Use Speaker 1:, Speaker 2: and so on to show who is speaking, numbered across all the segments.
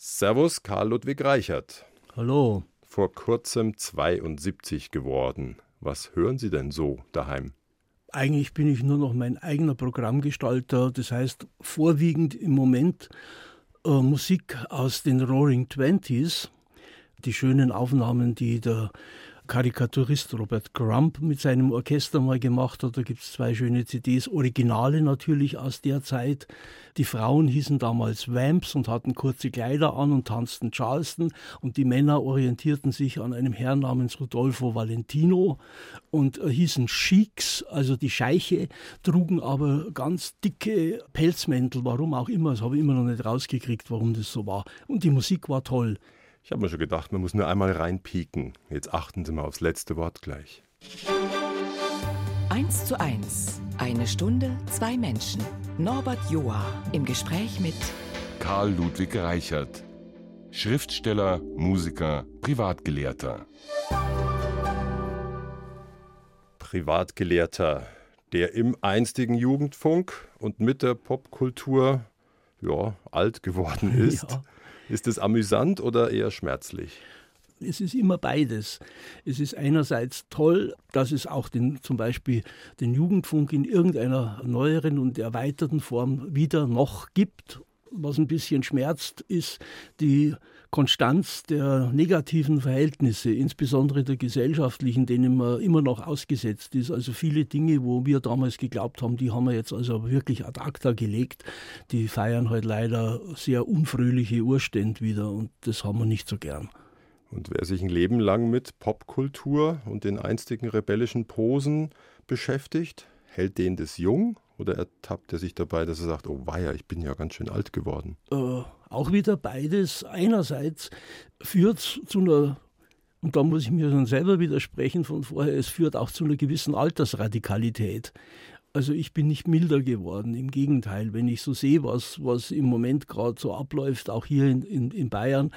Speaker 1: Servus, Karl Ludwig Reichert.
Speaker 2: Hallo.
Speaker 1: Vor kurzem 72 geworden. Was hören Sie denn so daheim?
Speaker 2: Eigentlich bin ich nur noch mein eigener Programmgestalter, das heißt vorwiegend im Moment äh, Musik aus den Roaring Twenties, die schönen Aufnahmen, die der Karikaturist Robert Crump mit seinem Orchester mal gemacht hat. Da gibt es zwei schöne CDs, Originale natürlich aus der Zeit. Die Frauen hießen damals Vamps und hatten kurze Kleider an und tanzten Charleston. Und die Männer orientierten sich an einem Herrn namens Rodolfo Valentino und äh, hießen Sheiks, also die Scheiche, trugen aber ganz dicke Pelzmäntel, warum auch immer. Das habe ich immer noch nicht rausgekriegt, warum das so war. Und die Musik war toll.
Speaker 1: Ich habe mir schon gedacht, man muss nur einmal reinpieken. Jetzt achten Sie mal aufs letzte Wort gleich.
Speaker 3: 1 zu 1. Eine Stunde, zwei Menschen. Norbert Joa im Gespräch mit
Speaker 4: Karl Ludwig Reichert. Schriftsteller, Musiker, Privatgelehrter.
Speaker 1: Privatgelehrter, der im einstigen Jugendfunk und mit der Popkultur ja, alt geworden ist. Ja. Ist es amüsant oder eher schmerzlich?
Speaker 2: Es ist immer beides. Es ist einerseits toll, dass es auch den, zum Beispiel den Jugendfunk in irgendeiner neueren und erweiterten Form wieder noch gibt. Was ein bisschen schmerzt, ist die Konstanz der negativen Verhältnisse, insbesondere der gesellschaftlichen, denen man immer noch ausgesetzt ist. Also viele Dinge, wo wir damals geglaubt haben, die haben wir jetzt also wirklich ad acta gelegt. Die feiern halt leider sehr unfröhliche Urstände wieder und das haben wir nicht so gern.
Speaker 1: Und wer sich ein Leben lang mit Popkultur und den einstigen rebellischen Posen beschäftigt, hält den das jung oder ertappt er sich dabei, dass er sagt, oh weia, ich bin ja ganz schön alt geworden?
Speaker 2: Äh, auch wieder beides. Einerseits führt es zu einer, und da muss ich mir dann selber widersprechen von vorher, es führt auch zu einer gewissen Altersradikalität. Also ich bin nicht milder geworden, im Gegenteil, wenn ich so sehe, was, was im Moment gerade so abläuft, auch hier in, in, in Bayern,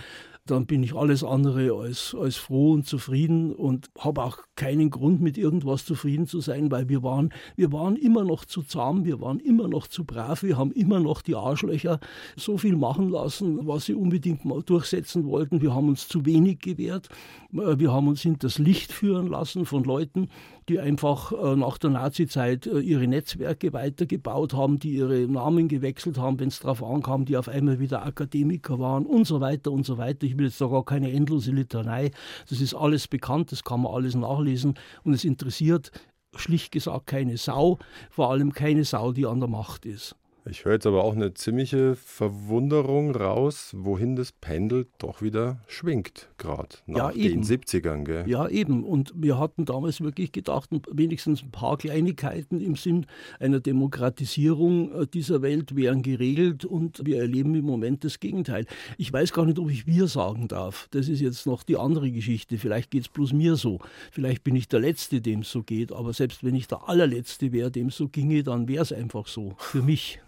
Speaker 2: dann bin ich alles andere als, als froh und zufrieden und habe auch keinen Grund, mit irgendwas zufrieden zu sein, weil wir waren, wir waren immer noch zu zahm, wir waren immer noch zu brav, wir haben immer noch die Arschlöcher so viel machen lassen, was sie unbedingt mal durchsetzen wollten. Wir haben uns zu wenig gewehrt. Wir haben uns hinters Licht führen lassen von Leuten, die einfach äh, nach der Nazizeit äh, ihre Netzwerke weitergebaut haben, die ihre Namen gewechselt haben, wenn es darauf ankam, die auf einmal wieder Akademiker waren und so weiter und so weiter. Ich will jetzt da gar keine endlose Litanei. Das ist alles bekannt, das kann man alles nachlesen und es interessiert schlicht gesagt keine Sau, vor allem keine Sau, die an der Macht ist.
Speaker 1: Ich höre jetzt aber auch eine ziemliche Verwunderung raus, wohin das Pendel doch wieder schwingt, gerade nach ja, den 70ern. Gell?
Speaker 2: Ja, eben. Und wir hatten damals wirklich gedacht, wenigstens ein paar Kleinigkeiten im Sinn einer Demokratisierung äh, dieser Welt wären geregelt und wir erleben im Moment das Gegenteil. Ich weiß gar nicht, ob ich wir sagen darf. Das ist jetzt noch die andere Geschichte. Vielleicht geht es bloß mir so. Vielleicht bin ich der Letzte, dem es so geht. Aber selbst wenn ich der allerletzte wäre, dem es so ginge, dann wäre es einfach so. Für mich.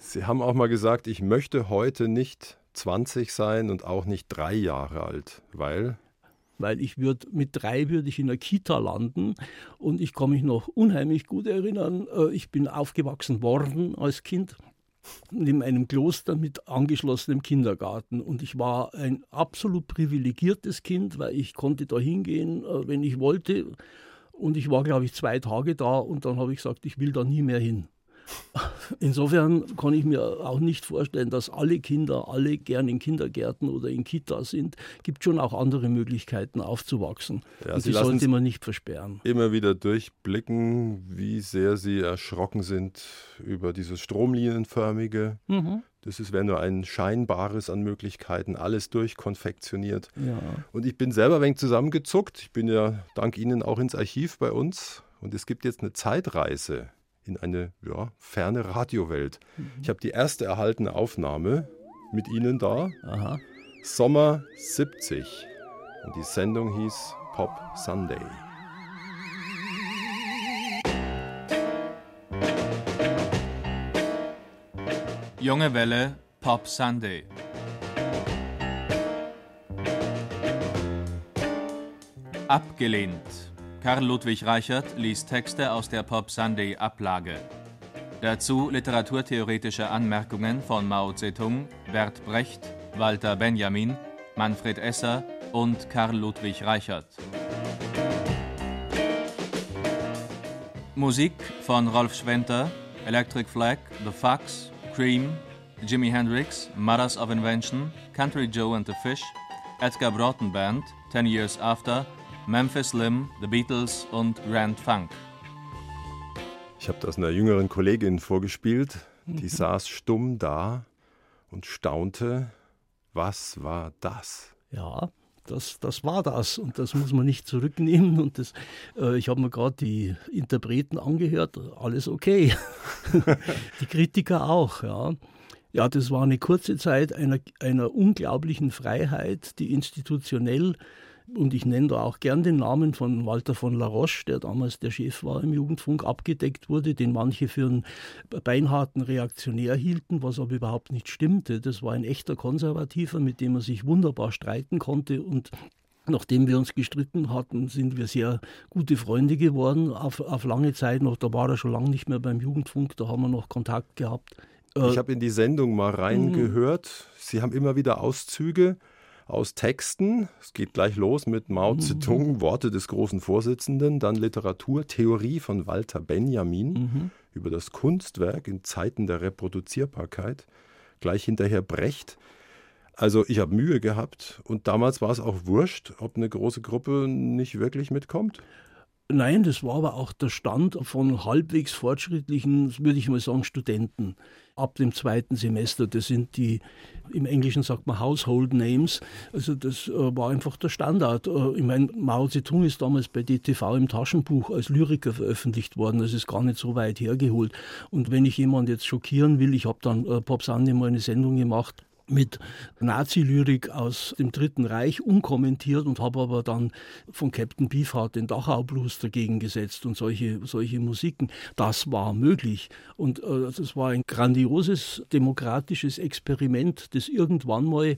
Speaker 1: Sie haben auch mal gesagt, ich möchte heute nicht 20 sein und auch nicht drei Jahre alt, weil
Speaker 2: weil ich würde mit drei würde ich in der Kita landen und ich kann mich noch unheimlich gut erinnern. Äh, ich bin aufgewachsen worden als Kind in einem Kloster mit angeschlossenem Kindergarten und ich war ein absolut privilegiertes Kind, weil ich konnte da hingehen, äh, wenn ich wollte und ich war glaube ich zwei Tage da und dann habe ich gesagt, ich will da nie mehr hin. Insofern kann ich mir auch nicht vorstellen, dass alle Kinder alle gern in Kindergärten oder in Kitas sind. Es gibt schon auch andere Möglichkeiten aufzuwachsen. Ja, und die sollte man nicht versperren.
Speaker 1: Immer wieder durchblicken, wie sehr Sie erschrocken sind über dieses stromlinienförmige. Mhm. Das wäre nur ein scheinbares an Möglichkeiten, alles durchkonfektioniert. Ja. Und ich bin selber ein wenig zusammengezuckt. Ich bin ja dank Ihnen auch ins Archiv bei uns. Und es gibt jetzt eine Zeitreise in eine ja, ferne Radiowelt. Mhm. Ich habe die erste erhaltene Aufnahme mit Ihnen da. Aha. Sommer 70. Und die Sendung hieß Pop Sunday.
Speaker 5: Junge Welle Pop Sunday. Abgelehnt. Karl Ludwig Reichert liest Texte aus der Pop Sunday Ablage. Dazu literaturtheoretische Anmerkungen von Mao Zedong, Bert Brecht, Walter Benjamin, Manfred Esser und Karl Ludwig Reichert. Musik von Rolf Schwenter, Electric Flag, The Fox, Cream, Jimi Hendrix, Mothers of Invention, Country Joe and the Fish, Edgar Broughton Band, Ten Years After, Memphis Slim, The Beatles und Grand Funk.
Speaker 1: Ich habe das einer jüngeren Kollegin vorgespielt, die mhm. saß stumm da und staunte, was war das?
Speaker 2: Ja, das, das war das und das muss man nicht zurücknehmen. Und das, äh, ich habe mir gerade die Interpreten angehört, alles okay. die Kritiker auch, ja. Ja, das war eine kurze Zeit einer, einer unglaublichen Freiheit, die institutionell und ich nenne da auch gern den Namen von Walter von La Roche, der damals der Chef war im Jugendfunk, abgedeckt wurde, den manche für einen beinharten Reaktionär hielten, was aber überhaupt nicht stimmte. Das war ein echter Konservativer, mit dem man sich wunderbar streiten konnte und Nachdem wir uns gestritten hatten, sind wir sehr gute Freunde geworden, auf, auf lange Zeit noch. Da war er schon lange nicht mehr beim Jugendfunk, da haben wir noch Kontakt gehabt.
Speaker 1: Ich habe in die Sendung mal reingehört. Mhm. Sie haben immer wieder Auszüge aus Texten. Es geht gleich los mit Mao mhm. Zedong. Worte des großen Vorsitzenden, dann Literatur, Theorie von Walter Benjamin mhm. über das Kunstwerk in Zeiten der Reproduzierbarkeit, gleich hinterher Brecht. Also ich habe Mühe gehabt und damals war es auch wurscht, ob eine große Gruppe nicht wirklich mitkommt.
Speaker 2: Nein, das war aber auch der Stand von halbwegs fortschrittlichen, würde ich mal sagen, Studenten ab dem zweiten Semester. Das sind die, im Englischen sagt man Household Names. Also das äh, war einfach der Standard. Äh, ich meine, Mao Zedong ist damals bei DTV im Taschenbuch als Lyriker veröffentlicht worden. Das ist gar nicht so weit hergeholt. Und wenn ich jemanden jetzt schockieren will, ich habe dann äh, Pop mal eine Sendung gemacht, mit Nazi-Lyrik aus dem Dritten Reich unkommentiert und habe aber dann von Captain Beefheart den Dachau Blues dagegen gesetzt und solche, solche Musiken. Das war möglich. Und äh, das war ein grandioses demokratisches Experiment, das irgendwann mal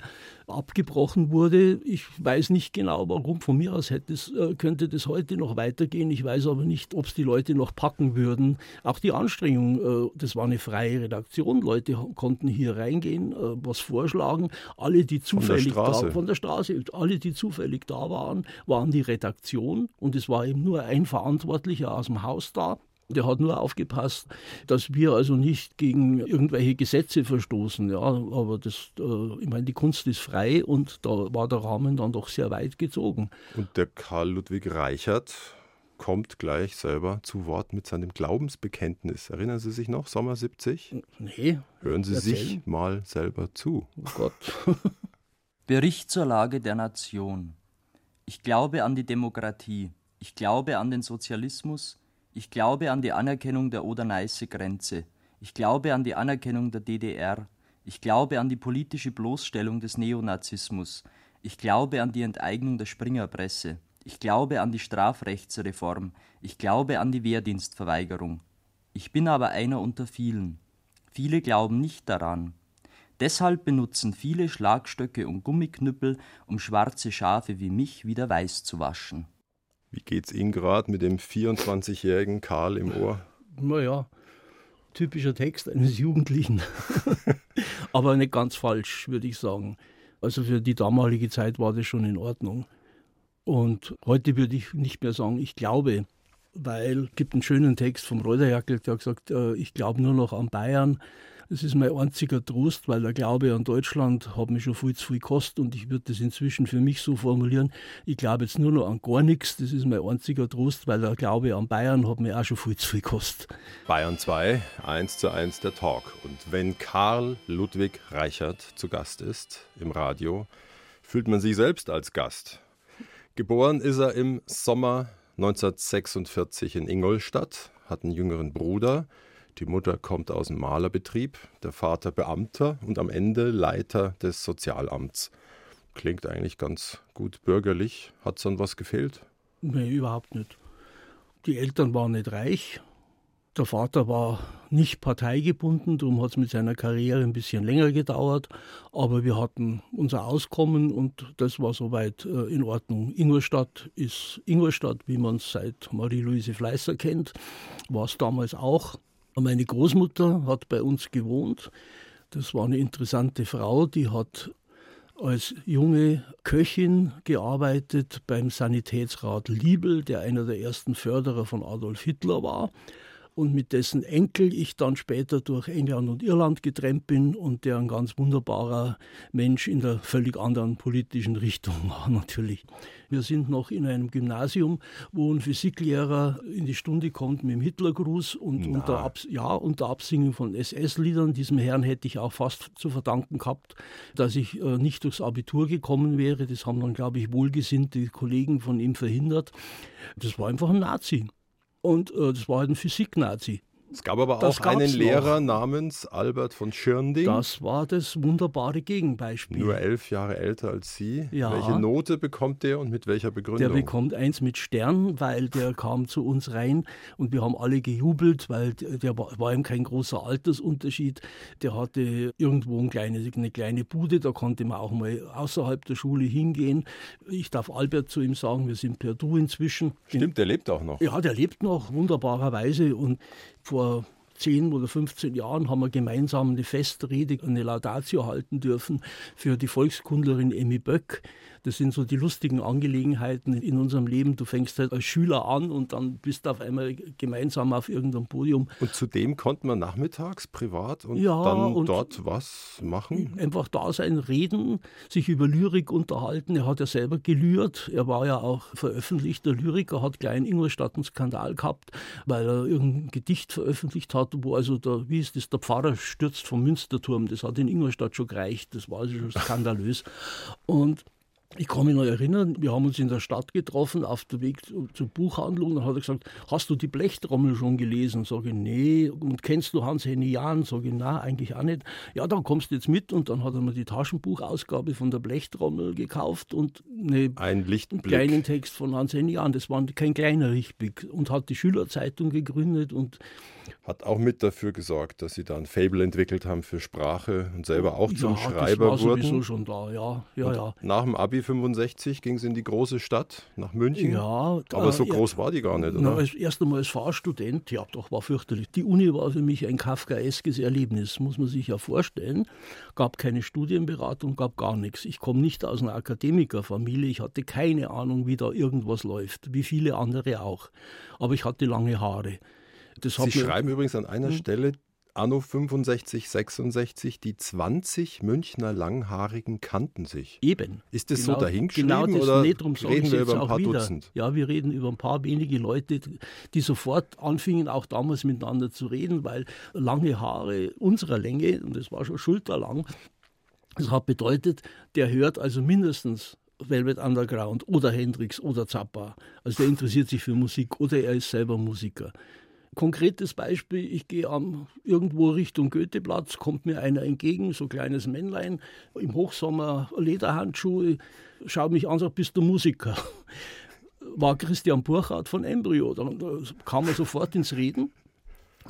Speaker 2: abgebrochen wurde. Ich weiß nicht genau warum. Von mir aus hätte es, äh, könnte das heute noch weitergehen. Ich weiß aber nicht, ob es die Leute noch packen würden. Auch die Anstrengung, äh, das war eine freie Redaktion. Leute konnten hier reingehen, äh, was vor vorschlagen. Alle, die zufällig von da, von der Straße, alle, die zufällig da waren, waren die Redaktion und es war eben nur ein Verantwortlicher aus dem Haus da. Der hat nur aufgepasst, dass wir also nicht gegen irgendwelche Gesetze verstoßen. Ja, aber das, äh, ich meine, die Kunst ist frei und da war der Rahmen dann doch sehr weit gezogen.
Speaker 1: Und der Karl Ludwig Reichert kommt gleich selber zu Wort mit seinem Glaubensbekenntnis. Erinnern Sie sich noch, Sommer 70?
Speaker 2: Nee.
Speaker 1: Hören Sie erzählen. sich mal selber zu.
Speaker 2: Oh Gott.
Speaker 6: Bericht zur Lage der Nation. Ich glaube an die Demokratie. Ich glaube an den Sozialismus. Ich glaube an die Anerkennung der Oder-Neiße-Grenze. Ich glaube an die Anerkennung der DDR. Ich glaube an die politische Bloßstellung des Neonazismus. Ich glaube an die Enteignung der Springerpresse. Ich glaube an die Strafrechtsreform, ich glaube an die Wehrdienstverweigerung. Ich bin aber einer unter vielen. Viele glauben nicht daran. Deshalb benutzen viele Schlagstöcke und Gummiknüppel, um schwarze Schafe wie mich wieder weiß zu waschen.
Speaker 1: Wie geht's Ihnen gerade mit dem 24-jährigen Karl im Ohr?
Speaker 2: Naja, typischer Text eines Jugendlichen. Aber nicht ganz falsch, würde ich sagen. Also für die damalige Zeit war das schon in Ordnung. Und heute würde ich nicht mehr sagen, ich glaube, weil es gibt einen schönen Text vom Reuterjackel, der gesagt, äh, ich glaube nur noch an Bayern. Das ist mein einziger Trost, weil der Glaube an Deutschland hat mich schon viel zu viel gekostet und ich würde das inzwischen für mich so formulieren, ich glaube jetzt nur noch an gar nichts, das ist mein einziger Trost, weil der Glaube an Bayern hat mir auch schon viel zu viel gekostet.
Speaker 1: Bayern 2, 1 zu 1 der Talk. Und wenn Karl Ludwig Reichert zu Gast ist im Radio, fühlt man sich selbst als Gast. Geboren ist er im Sommer 1946 in Ingolstadt, hat einen jüngeren Bruder. Die Mutter kommt aus dem Malerbetrieb, der Vater Beamter und am Ende Leiter des Sozialamts. Klingt eigentlich ganz gut bürgerlich. Hat sonst was gefehlt?
Speaker 2: Nee, überhaupt nicht. Die Eltern waren nicht reich, der Vater war nicht parteigebunden, darum hat es mit seiner Karriere ein bisschen länger gedauert, aber wir hatten unser Auskommen und das war soweit äh, in Ordnung. Ingolstadt ist Ingolstadt, wie man es seit Marie-Louise Fleißer kennt, war es damals auch. Meine Großmutter hat bei uns gewohnt. Das war eine interessante Frau, die hat als junge Köchin gearbeitet beim Sanitätsrat Liebel, der einer der ersten Förderer von Adolf Hitler war und mit dessen Enkel ich dann später durch England und Irland getrennt bin und der ein ganz wunderbarer Mensch in der völlig anderen politischen Richtung war natürlich. Wir sind noch in einem Gymnasium, wo ein Physiklehrer in die Stunde kommt mit dem Hitlergruß und unter, Abs ja, unter Absingen von SS-Liedern. Diesem Herrn hätte ich auch fast zu verdanken gehabt, dass ich äh, nicht durchs Abitur gekommen wäre. Das haben dann, glaube ich, wohlgesinnte Kollegen von ihm verhindert. Das war einfach ein Nazi. Und äh, das war halt ein Physik-Nazi.
Speaker 1: Es gab aber auch einen Lehrer noch. namens Albert von Schirnding.
Speaker 2: Das war das wunderbare Gegenbeispiel.
Speaker 1: Nur elf Jahre älter als Sie. Ja. Welche Note bekommt der und mit welcher Begründung?
Speaker 2: Der bekommt eins mit Stern, weil der kam zu uns rein und wir haben alle gejubelt, weil der war, war ihm kein großer Altersunterschied. Der hatte irgendwo eine kleine, eine kleine Bude, da konnte man auch mal außerhalb der Schule hingehen. Ich darf Albert zu ihm sagen, wir sind per Du inzwischen.
Speaker 1: Stimmt, der lebt auch noch.
Speaker 2: Ja, der lebt noch, wunderbarerweise. Und vor 10 oder 15 Jahren haben wir gemeinsam eine Festrede, eine Laudatio halten dürfen für die Volkskundlerin Emmy Böck. Das sind so die lustigen Angelegenheiten in unserem Leben. Du fängst halt als Schüler an und dann bist du auf einmal gemeinsam auf irgendeinem Podium.
Speaker 1: Und zudem konnte man nachmittags privat und ja, dann und dort was machen?
Speaker 2: Einfach da sein, reden, sich über Lyrik unterhalten. Er hat ja selber gelührt. Er war ja auch veröffentlichter Lyriker, hat gleich in Ingolstadt einen Skandal gehabt, weil er irgendein Gedicht veröffentlicht hat, wo also der, wie ist das, der Pfarrer stürzt vom Münsterturm. Das hat in Ingolstadt schon gereicht. Das war also schon skandalös. Und ich kann mich noch erinnern, wir haben uns in der Stadt getroffen, auf dem Weg zur Buchhandlung. Dann hat er gesagt, hast du die Blechtrommel schon gelesen? Sage ich, nee. Und kennst du Hans-Henny Jahn? Sage ich, na, eigentlich auch nicht. Ja, dann kommst du jetzt mit. Und dann hat er mir die Taschenbuchausgabe von der Blechtrommel gekauft und eine,
Speaker 1: Ein einen
Speaker 2: kleinen Text von Hans-Henny Jahn. Das war kein kleiner Lichtblick. Und hat die Schülerzeitung gegründet und
Speaker 1: hat auch mit dafür gesorgt, dass sie da ein Fable entwickelt haben für Sprache und selber auch zum ja, Schreiber das war wurden.
Speaker 2: sowieso schon da, ja, ja, ja.
Speaker 1: Nach dem Abi 65 ging es in die große Stadt, nach München. Ja, aber äh, so groß war die gar nicht, oder?
Speaker 2: Na, als, erst einmal als Fahrstudent, ja, doch, war fürchterlich. Die Uni war für mich ein kafkaeskes Erlebnis, muss man sich ja vorstellen. Gab keine Studienberatung, gab gar nichts. Ich komme nicht aus einer Akademikerfamilie, ich hatte keine Ahnung, wie da irgendwas läuft, wie viele andere auch. Aber ich hatte lange Haare.
Speaker 1: Sie schreiben übrigens an einer hm? Stelle, Anno 65, 66, die 20 Münchner Langhaarigen kannten sich.
Speaker 2: Eben.
Speaker 1: Ist das genau, so dahingeschrieben genau das, oder nee, reden wir über ein paar wieder. Dutzend?
Speaker 2: Ja, wir reden über ein paar wenige Leute, die sofort anfingen, auch damals miteinander zu reden, weil lange Haare unserer Länge, und das war schon schulterlang, das hat bedeutet, der hört also mindestens Velvet Underground oder Hendrix oder Zappa. Also der interessiert sich für Musik oder er ist selber Musiker. Konkretes Beispiel, ich gehe am, irgendwo Richtung Goetheplatz, kommt mir einer entgegen, so ein kleines Männlein, im Hochsommer Lederhandschuhe, schaut mich an, sagt, bist du Musiker? War Christian Burchardt von Embryo. Dann kam er sofort ins Reden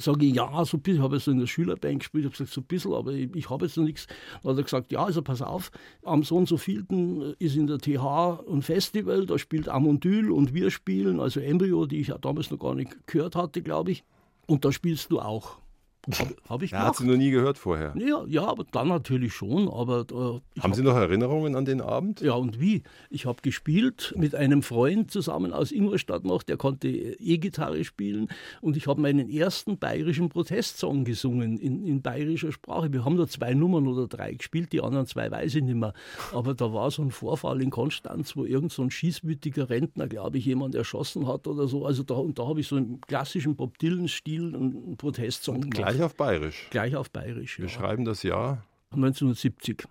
Speaker 2: sage ich, ja, so ein bisschen, habe ich so in der Schülerband gespielt, habe gesagt, so ein bisschen, aber ich, ich habe jetzt noch nichts. Dann hat er gesagt, ja, also pass auf, am so und so vielten ist in der TH ein Festival, da spielt Amondyl und wir spielen, also Embryo, die ich ja damals noch gar nicht gehört hatte, glaube ich. Und da spielst du auch.
Speaker 1: Habe hab ich ja, Hat sie noch nie gehört vorher?
Speaker 2: Ja, ja aber dann natürlich schon. Aber, äh,
Speaker 1: Haben hab, Sie noch Erinnerungen an den Abend?
Speaker 2: Ja, und wie? Ich habe gespielt mit einem Freund zusammen aus Ingolstadt noch, der konnte E-Gitarre spielen. Und ich habe meinen ersten bayerischen Protestsong gesungen in, in bayerischer Sprache. Wir haben da zwei Nummern oder drei gespielt, die anderen zwei weiß ich nicht mehr. Aber da war so ein Vorfall in Konstanz, wo irgend so ein schießwütiger Rentner, glaube ich, jemand erschossen hat oder so. Also da, und da habe ich so im klassischen Bob Dylan-Stil einen Protestsong
Speaker 1: gemacht. Gleich auf Bayerisch.
Speaker 2: Gleich auf Bayerisch.
Speaker 1: Wir ja. schreiben das Jahr
Speaker 2: 1970.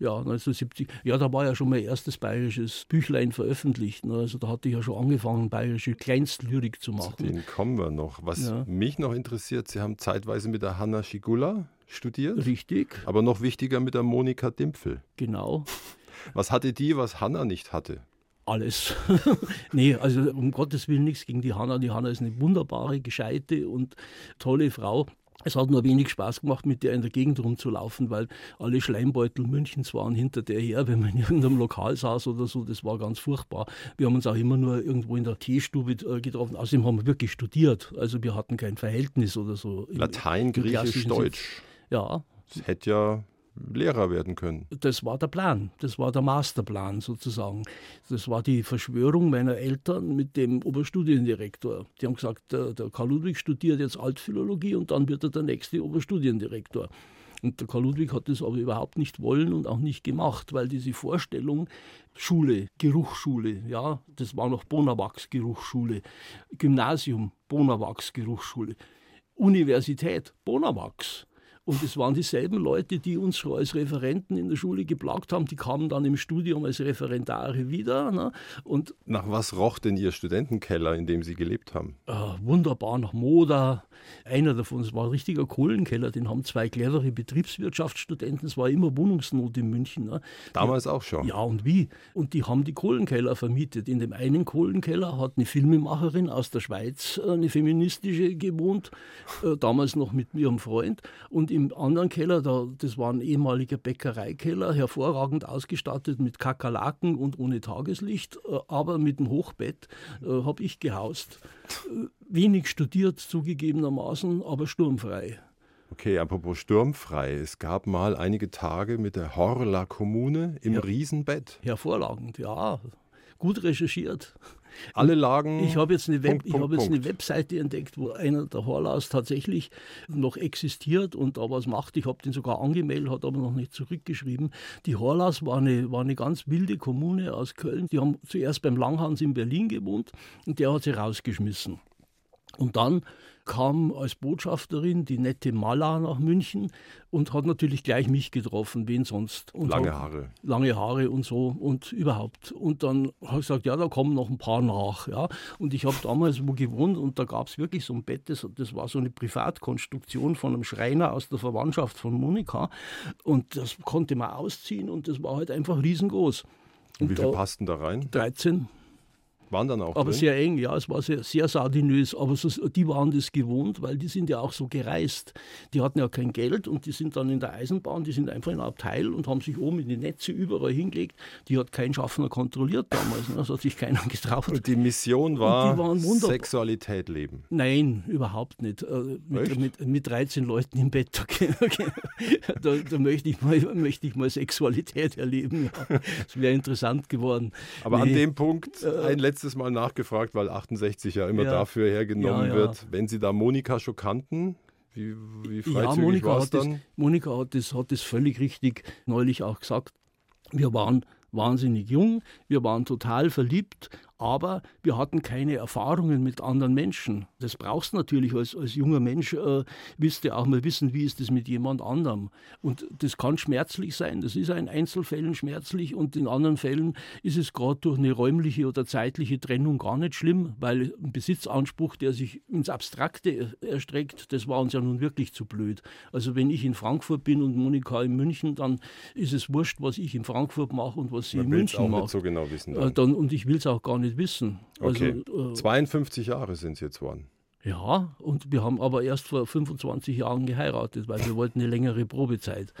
Speaker 2: Ja, 1970. Ja, da war ja schon mein erstes bayerisches Büchlein veröffentlicht. Ne? Also da hatte ich ja schon angefangen, bayerische Kleinstlyrik zu machen. Zu
Speaker 1: denen kommen wir noch. Was ja. mich noch interessiert, Sie haben zeitweise mit der Hanna Schigula studiert.
Speaker 2: Richtig.
Speaker 1: Aber noch wichtiger mit der Monika Dimpfel.
Speaker 2: Genau.
Speaker 1: Was hatte die, was Hanna nicht hatte?
Speaker 2: alles. nee, also um Gottes Willen nichts gegen die Hanna. Die Hanna ist eine wunderbare, gescheite und tolle Frau. Es hat nur wenig Spaß gemacht, mit der in der Gegend rumzulaufen, weil alle Schleimbeutel Münchens waren hinter der her, wenn man in irgendeinem Lokal saß oder so. Das war ganz furchtbar. Wir haben uns auch immer nur irgendwo in der Teestube äh, getroffen. Außerdem haben wir wirklich studiert. Also wir hatten kein Verhältnis oder so.
Speaker 1: Latein, Griechisch, Deutsch.
Speaker 2: Ja.
Speaker 1: Das hätte ja Lehrer werden können.
Speaker 2: Das war der Plan, das war der Masterplan sozusagen. Das war die Verschwörung meiner Eltern mit dem Oberstudiendirektor. Die haben gesagt, der, der Karl Ludwig studiert jetzt Altphilologie und dann wird er der nächste Oberstudiendirektor. Und der Karl Ludwig hat das aber überhaupt nicht wollen und auch nicht gemacht, weil diese Vorstellung, Schule, Geruchsschule, ja, das war noch Bonawachs Geruchsschule, Gymnasium, Bonawachs Geruchsschule, Universität, Bonawachs. Und es waren dieselben Leute, die uns schon als Referenten in der Schule geplagt haben, die kamen dann im Studium als Referendare wieder. Ne? Und
Speaker 1: nach was roch denn Ihr Studentenkeller, in dem Sie gelebt haben?
Speaker 2: Äh, wunderbar, nach Moda. Einer davon, es war ein richtiger Kohlenkeller, den haben zwei clevere Betriebswirtschaftsstudenten, es war immer Wohnungsnot in München. Ne?
Speaker 1: Damals auch schon?
Speaker 2: Ja, und wie? Und die haben die Kohlenkeller vermietet. In dem einen Kohlenkeller hat eine Filmemacherin aus der Schweiz, äh, eine feministische, gewohnt, äh, damals noch mit ihrem Freund. Und im anderen Keller, da, das war ein ehemaliger Bäckereikeller, hervorragend ausgestattet mit Kakerlaken und ohne Tageslicht, äh, aber mit einem Hochbett äh, habe ich gehaust. Äh, wenig studiert zugegebenermaßen, aber sturmfrei.
Speaker 1: Okay, apropos sturmfrei. Es gab mal einige Tage mit der Horla Kommune im ja, Riesenbett.
Speaker 2: Hervorragend, ja. Gut recherchiert.
Speaker 1: Alle Lagen.
Speaker 2: Ich habe jetzt, eine, Web, Punkt, ich hab jetzt eine Webseite entdeckt, wo einer der Horlaus tatsächlich noch existiert und da was macht. Ich habe den sogar angemeldet, hat aber noch nicht zurückgeschrieben. Die Horlaus war eine, war eine ganz wilde Kommune aus Köln. Die haben zuerst beim Langhans in Berlin gewohnt und der hat sie rausgeschmissen. Und dann kam als Botschafterin die nette Mala nach München und hat natürlich gleich mich getroffen, wen sonst. Und
Speaker 1: lange Haare.
Speaker 2: Lange Haare und so und überhaupt. Und dann habe ich gesagt, ja, da kommen noch ein paar nach. Ja. Und ich habe damals wo gewohnt und da gab es wirklich so ein Bett, das, das war so eine Privatkonstruktion von einem Schreiner aus der Verwandtschaft von Monika. Und das konnte man ausziehen und das war halt einfach riesengroß.
Speaker 1: Und, und wie viel passten da rein?
Speaker 2: 13
Speaker 1: waren dann auch
Speaker 2: Aber
Speaker 1: drin?
Speaker 2: sehr eng, ja, es war sehr, sehr sardinös. Aber so, die waren das gewohnt, weil die sind ja auch so gereist. Die hatten ja kein Geld und die sind dann in der Eisenbahn, die sind einfach in ein Abteil und haben sich oben in die Netze überall hingelegt. Die hat kein Schaffner kontrolliert damals. Ne? Das hat sich keiner getraut.
Speaker 1: Und die Mission war Sexualität leben?
Speaker 2: Nein, überhaupt nicht. Äh, mit, mit, mit, 13 Leuten im Bett, okay, okay. da, da, möchte, ich mal, möchte ich mal Sexualität erleben. Ja. Das wäre interessant geworden.
Speaker 1: Aber nee. an dem Punkt äh, ein letztes letztes Mal nachgefragt, weil 68 ja immer ja. dafür hergenommen ja, wird. Wenn Sie da Monika schon kannten, wie, wie freizügig ja, Monika es dann?
Speaker 2: Das, Monika hat das, hat das völlig richtig neulich auch gesagt. Wir waren wahnsinnig jung, wir waren total verliebt, aber wir hatten keine Erfahrungen mit anderen Menschen. Das brauchst du natürlich als, als junger Mensch, äh, willst du auch mal wissen, wie ist das mit jemand anderem. Und das kann schmerzlich sein, das ist in Einzelfällen schmerzlich und in anderen Fällen ist es gerade durch eine räumliche oder zeitliche Trennung gar nicht schlimm, weil ein Besitzanspruch, der sich ins Abstrakte erstreckt, das war uns ja nun wirklich zu blöd. Also wenn ich in Frankfurt bin und Monika in München, dann ist es wurscht, was ich in Frankfurt mache und was sie Man in München macht.
Speaker 1: so genau wissen.
Speaker 2: Dann. Äh, dann und ich will es auch gar nicht nicht wissen.
Speaker 1: Okay. Also, äh, 52 Jahre sind es jetzt worden.
Speaker 2: Ja, und wir haben aber erst vor 25 Jahren geheiratet, weil wir wollten eine längere Probezeit.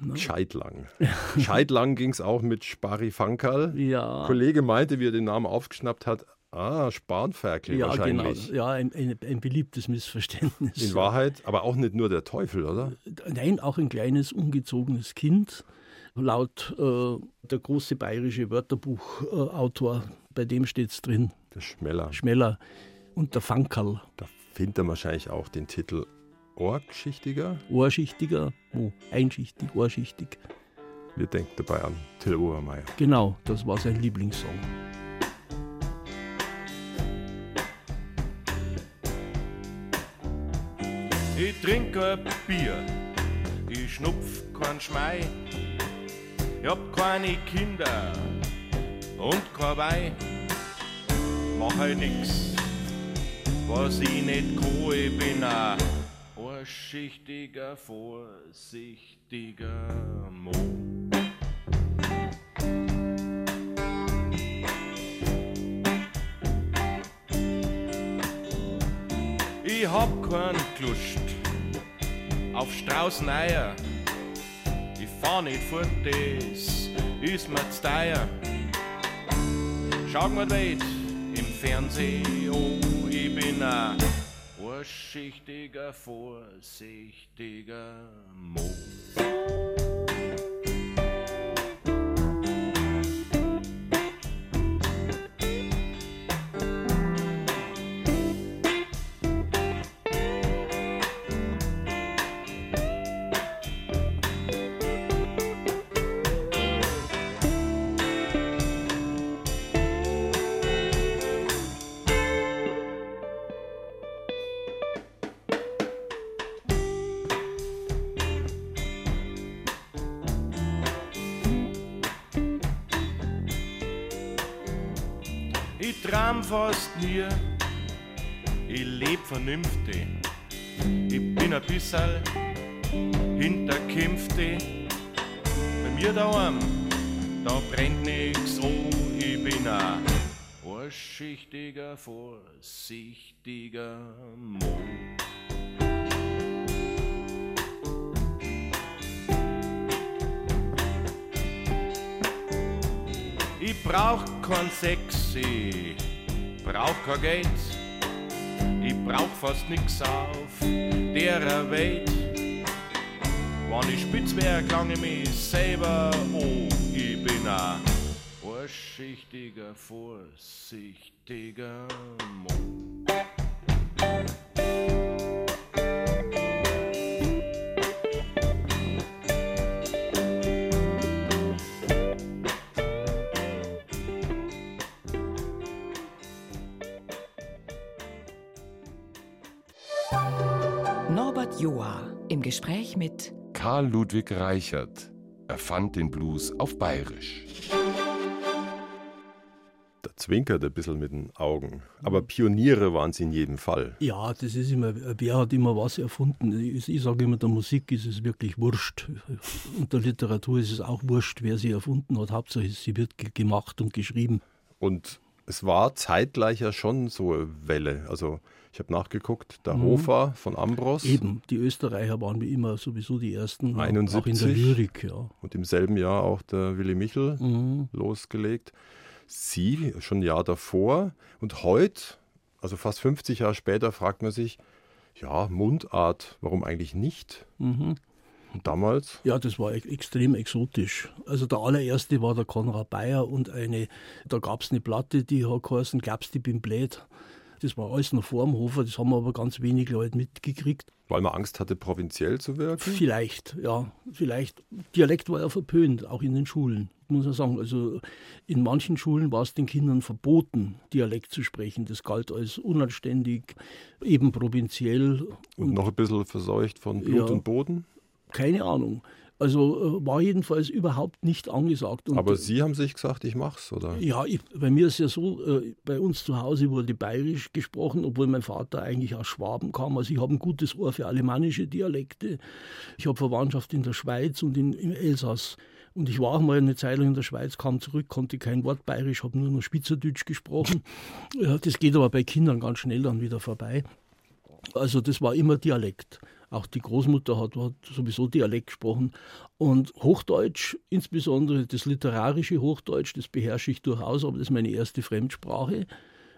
Speaker 1: Ne? Scheidlang. Scheidlang ging es auch mit Spari Fankerl.
Speaker 2: Ja.
Speaker 1: Kollege meinte, wie er den Namen aufgeschnappt hat, ah, Spanferkel ja, wahrscheinlich.
Speaker 2: Genau. Ja, ein, ein, ein, beliebtes Missverständnis.
Speaker 1: In Wahrheit, aber auch nicht nur der Teufel, oder?
Speaker 2: Nein, auch ein kleines, ungezogenes Kind. Laut äh, der große bayerische Wörterbuchautor äh, bei dem steht es drin.
Speaker 1: Der Schmeller.
Speaker 2: Schmeller und der Fankerl.
Speaker 1: Da findet er wahrscheinlich auch den Titel Ohrschichtiger.
Speaker 2: Ohrschichtiger, oh, einschichtig, ohrschichtig.
Speaker 1: Wir denken dabei an Till Obermeier.
Speaker 2: Genau, das war sein Lieblingssong.
Speaker 7: Ich trinke ein Bier, ich schnupf kein Schmei, ich hab keine Kinder und kein Wein. Mach halt nix, was ich nicht ich bin ein vorschichtiger, vorsichtiger Mo. Ich hab keinen Lust auf Straußeneier. Ich fahr nicht fort, das ist mir zu teuer. Schau mal weit im Fernsehen, oh, ich bin ein vorschichtiger, vorsichtiger Mo. Fast nie, ich leb vernünftig. Ich bin ein bisschen hinterkämpfte. Bei mir daheim, da brennt nix, oh, ich bin ein vorsichtiger, vorsichtiger Mo. Ich brauch kein Sex, ich brauch kein Geld. Ich brauch fast nix auf der Welt. Wenn ich spitz wär, klang ich mich selber oh, ich bin ein vorsichtiger, vorsichtiger Mo.
Speaker 3: Norbert Joa im Gespräch mit
Speaker 4: Karl Ludwig Reichert erfand den Blues auf Bayerisch.
Speaker 1: Da zwinkert ein bisschen mit den Augen. Aber Pioniere waren sie in jedem Fall.
Speaker 2: Ja, das ist immer, wer hat immer was erfunden? Ich, ich sage immer, der Musik ist es wirklich wurscht. Und der Literatur ist es auch wurscht, wer sie erfunden hat. Hauptsache, sie wird ge- gemacht und geschrieben.
Speaker 1: Und es war zeitgleich ja schon so eine Welle. Also ich habe nachgeguckt, der Hofer von Ambros
Speaker 2: Mhm. Eben, die Österreicher waren wie immer sowieso die ersten, auch in
Speaker 1: 71.
Speaker 2: der Lyrik. Ja.
Speaker 1: und im selben Jahr auch der Willy Michel
Speaker 2: Mhm.
Speaker 1: losgelegt. Sie schon ein Jahr davor und heute, also fast 50 Jahre später, fragt man sich, ja, Mundart, warum eigentlich nicht?
Speaker 2: Mhm.
Speaker 1: Und damals,
Speaker 2: Ja, das war e- extrem exotisch. Also der allererste war der Konrad Bayer und eine, da gab es eine Platte, die hat geheißen, glaubst du, ich bin blöd. Das war alles noch vor dem Hofer, das haben aber ganz wenig Leute mitgekriegt.
Speaker 1: weil man Angst hatte, provinziell zu wirken.
Speaker 2: Vielleicht, ja, vielleicht. Dialekt war ja verpönt, auch in den Schulen, muss man sagen. Also in manchen Schulen war es den Kindern verboten, Dialekt zu sprechen. Das galt als unanständig, eben provinziell.
Speaker 1: Und noch ein bisschen verseucht von Blut
Speaker 2: Ja.
Speaker 1: und Boden.
Speaker 2: Keine Ahnung. Also äh, war jedenfalls überhaupt nicht angesagt. Und,
Speaker 1: Aber Sie haben sich gesagt, ich mach's, oder?
Speaker 2: Ja, ich, bei mir ist ja so, äh, bei uns zu Hause wurde bayerisch gesprochen, obwohl mein Vater eigentlich aus Schwaben kam. Also ich habe ein gutes Ohr für alemannische Dialekte. Ich habe Verwandtschaft in der Schweiz und in, im Elsass. Und ich war auch mal eine Zeit lang in der Schweiz, kam zurück, konnte kein Wort bayerisch, habe nur noch Spitzerdeutsch gesprochen. Ja, das geht aber bei Kindern ganz schnell dann wieder vorbei. Also das war immer Dialekt. Auch die Großmutter hat, hat sowieso Dialekt gesprochen. Und Hochdeutsch, insbesondere das literarische Hochdeutsch, das beherrsche ich durchaus, aber das ist meine erste Fremdsprache.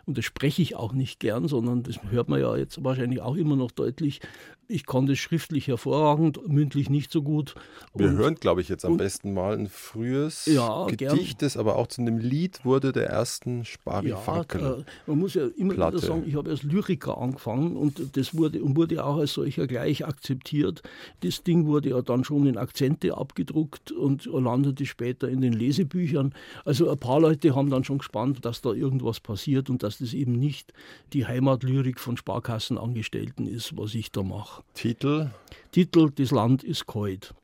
Speaker 2: Und das spreche ich auch nicht gern, sondern das hört man ja jetzt wahrscheinlich auch immer noch deutlich. Ich kann das schriftlich hervorragend, mündlich nicht so gut.
Speaker 1: Wir
Speaker 2: Und-
Speaker 1: hören, glaube ich, jetzt am
Speaker 2: und-
Speaker 1: besten mal ein frühes
Speaker 2: Ja.
Speaker 1: Gedicht, das aber auch zu einem Lied wurde der ersten
Speaker 2: Ja,
Speaker 1: Sparifankel.
Speaker 2: äh, man muss ja immer
Speaker 1: Platte.
Speaker 2: wieder sagen, ich habe als Lyriker angefangen und das wurde und wurde auch als solcher gleich akzeptiert. Das Ding wurde ja dann schon in Akzente abgedruckt und landete später in den Lesebüchern. Also ein paar Leute haben dann schon gespannt, dass da irgendwas passiert und dass das eben nicht die Heimatlyrik von Sparkassenangestellten ist, was ich da mache.
Speaker 1: Titel
Speaker 2: Titel Das Land ist kalt.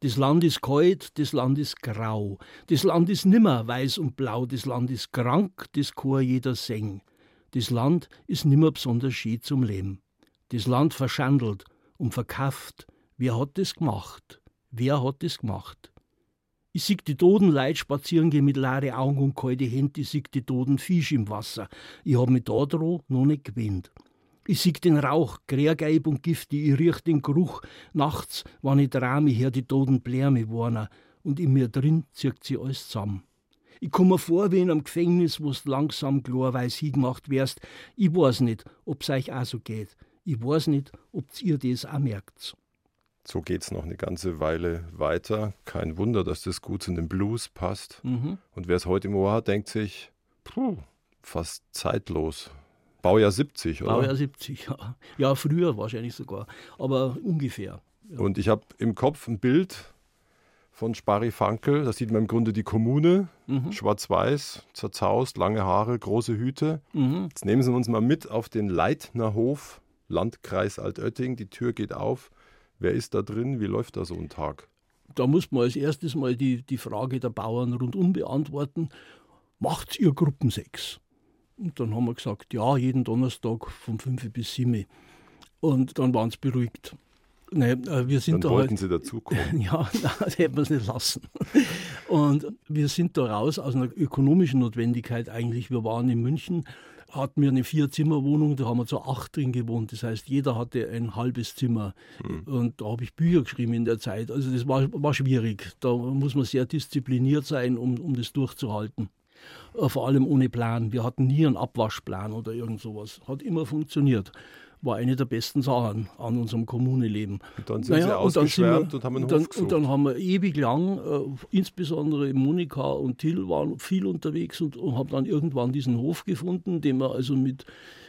Speaker 2: Das Land ist kalt, das Land ist grau. Das Land ist nimmer weiß und blau, das Land ist krank, das Chor jeder seng. Das Land ist nimmer besonders schön zum Leben. Das Land verschandelt und verkauft. Wer hat das gemacht? Wer hat das gemacht? Ich sieg die toten Leute spazieren gehen mit leeren Augen und kalte Hände, ich sieg die toten Fisch im Wasser. Ich hab mich da dran noch nicht gewöhnt. Ich sieg den Rauch, grärgeib und giftig, ich riech den Geruch. Nachts, wann ich ich hör die toten Blärme warnen. Und in mir drin zirkt sie alles zusammen. Ich komm mir vor wie in einem Gefängnis, wo's langsam klarweis hingemacht wärst. Ich weiß nicht, ob's euch auch so geht. Ich weiß nicht, ob ihr das auch merkt.
Speaker 1: So geht's noch eine ganze Weile weiter. Kein Wunder, dass das gut zu dem Blues passt.
Speaker 2: Mhm.
Speaker 1: Und wer es heute im Ohr hat, denkt sich, puh, fast zeitlos. Baujahr 70, oder?
Speaker 2: Baujahr 70, ja. Ja, früher wahrscheinlich sogar, aber ungefähr.
Speaker 1: Und ich habe im Kopf ein Bild von Sparifankel. Da sieht man im Grunde die Kommune,
Speaker 2: Mhm.
Speaker 1: schwarz-weiß, zerzaust, lange Haare, große Hüte.
Speaker 2: Mhm.
Speaker 1: Jetzt nehmen Sie uns mal mit auf den Leitnerhof, Landkreis Altötting. Die Tür geht auf. Wer ist da drin? Wie läuft da so ein Tag?
Speaker 2: Da muss man als erstes mal die, die Frage der Bauern rundum beantworten. Macht ihr Gruppensex? Und dann haben wir gesagt, ja, jeden Donnerstag von 5 bis 7. Und dann waren sie beruhigt.
Speaker 1: Nee, äh, wir sind dann da wollten halt, Sie dazukommen.
Speaker 2: Ja, das hätten wir es nicht lassen. Und wir sind da raus aus einer ökonomischen Notwendigkeit eigentlich. Wir waren in München, hatten wir eine Vier-Zimmer-Wohnung, da haben wir zu acht drin gewohnt. Das heißt, jeder hatte ein halbes Zimmer. Hm. Und da habe ich Bücher geschrieben in der Zeit. Also das war, war schwierig. Da muss man sehr diszipliniert sein, um, um das durchzuhalten. Äh, vor allem ohne Plan. Wir hatten nie einen Abwaschplan oder irgend sowas. Hat immer funktioniert war eine der besten Sachen an unserem Kommuneleben.
Speaker 1: Und dann sind naja, Sie ausgeschwärmt und, und, haben einen
Speaker 2: dann, und dann haben wir ewig lang, äh, insbesondere Monika und Till waren viel unterwegs und, und haben dann irgendwann diesen Hof gefunden, den wir also mit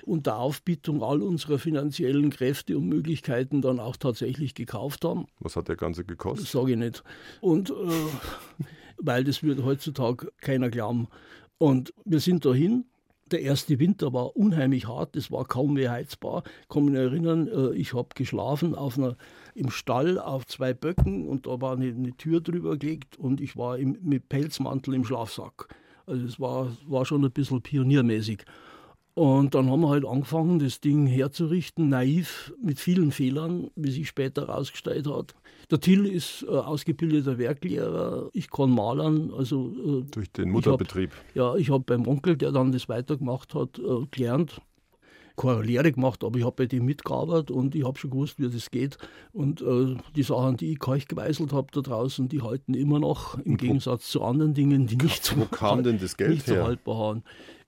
Speaker 2: unter Aufbietung all unserer finanziellen Kräfte und Möglichkeiten dann auch tatsächlich gekauft haben.
Speaker 1: Was hat der Ganze gekostet?
Speaker 2: Das sage ich nicht. Und äh, weil das wird heutzutage keiner glauben. Und wir sind dahin der erste Winter war unheimlich hart, es war kaum mehr heizbar. Ich kann mich erinnern, äh, ich habe geschlafen auf einer, im Stall auf zwei Böcken und da war eine, eine Tür drüber gelegt und ich war im, mit Pelzmantel im Schlafsack. Also es war, war schon ein bisschen pioniermäßig. Und dann haben wir halt angefangen, das Ding herzurichten, naiv, mit vielen Fehlern, wie sich später herausgestellt hat. Der Till ist äh, ausgebildeter Werklehrer, ich kann malern. Also,
Speaker 1: äh, Durch den Mutterbetrieb?
Speaker 2: Ich hab, ja, ich habe beim Onkel, der dann das weitergemacht hat, äh, gelernt. Keine Lehre gemacht, aber ich habe bei dem mitgearbeitet und ich habe schon gewusst, wie das geht. Und äh, die Sachen, die ich geweißelt habe da draußen, die halten immer noch, im Gegensatz zu anderen Dingen, die nicht,
Speaker 1: wo kam denn das Geld
Speaker 2: nicht her? so haltbar waren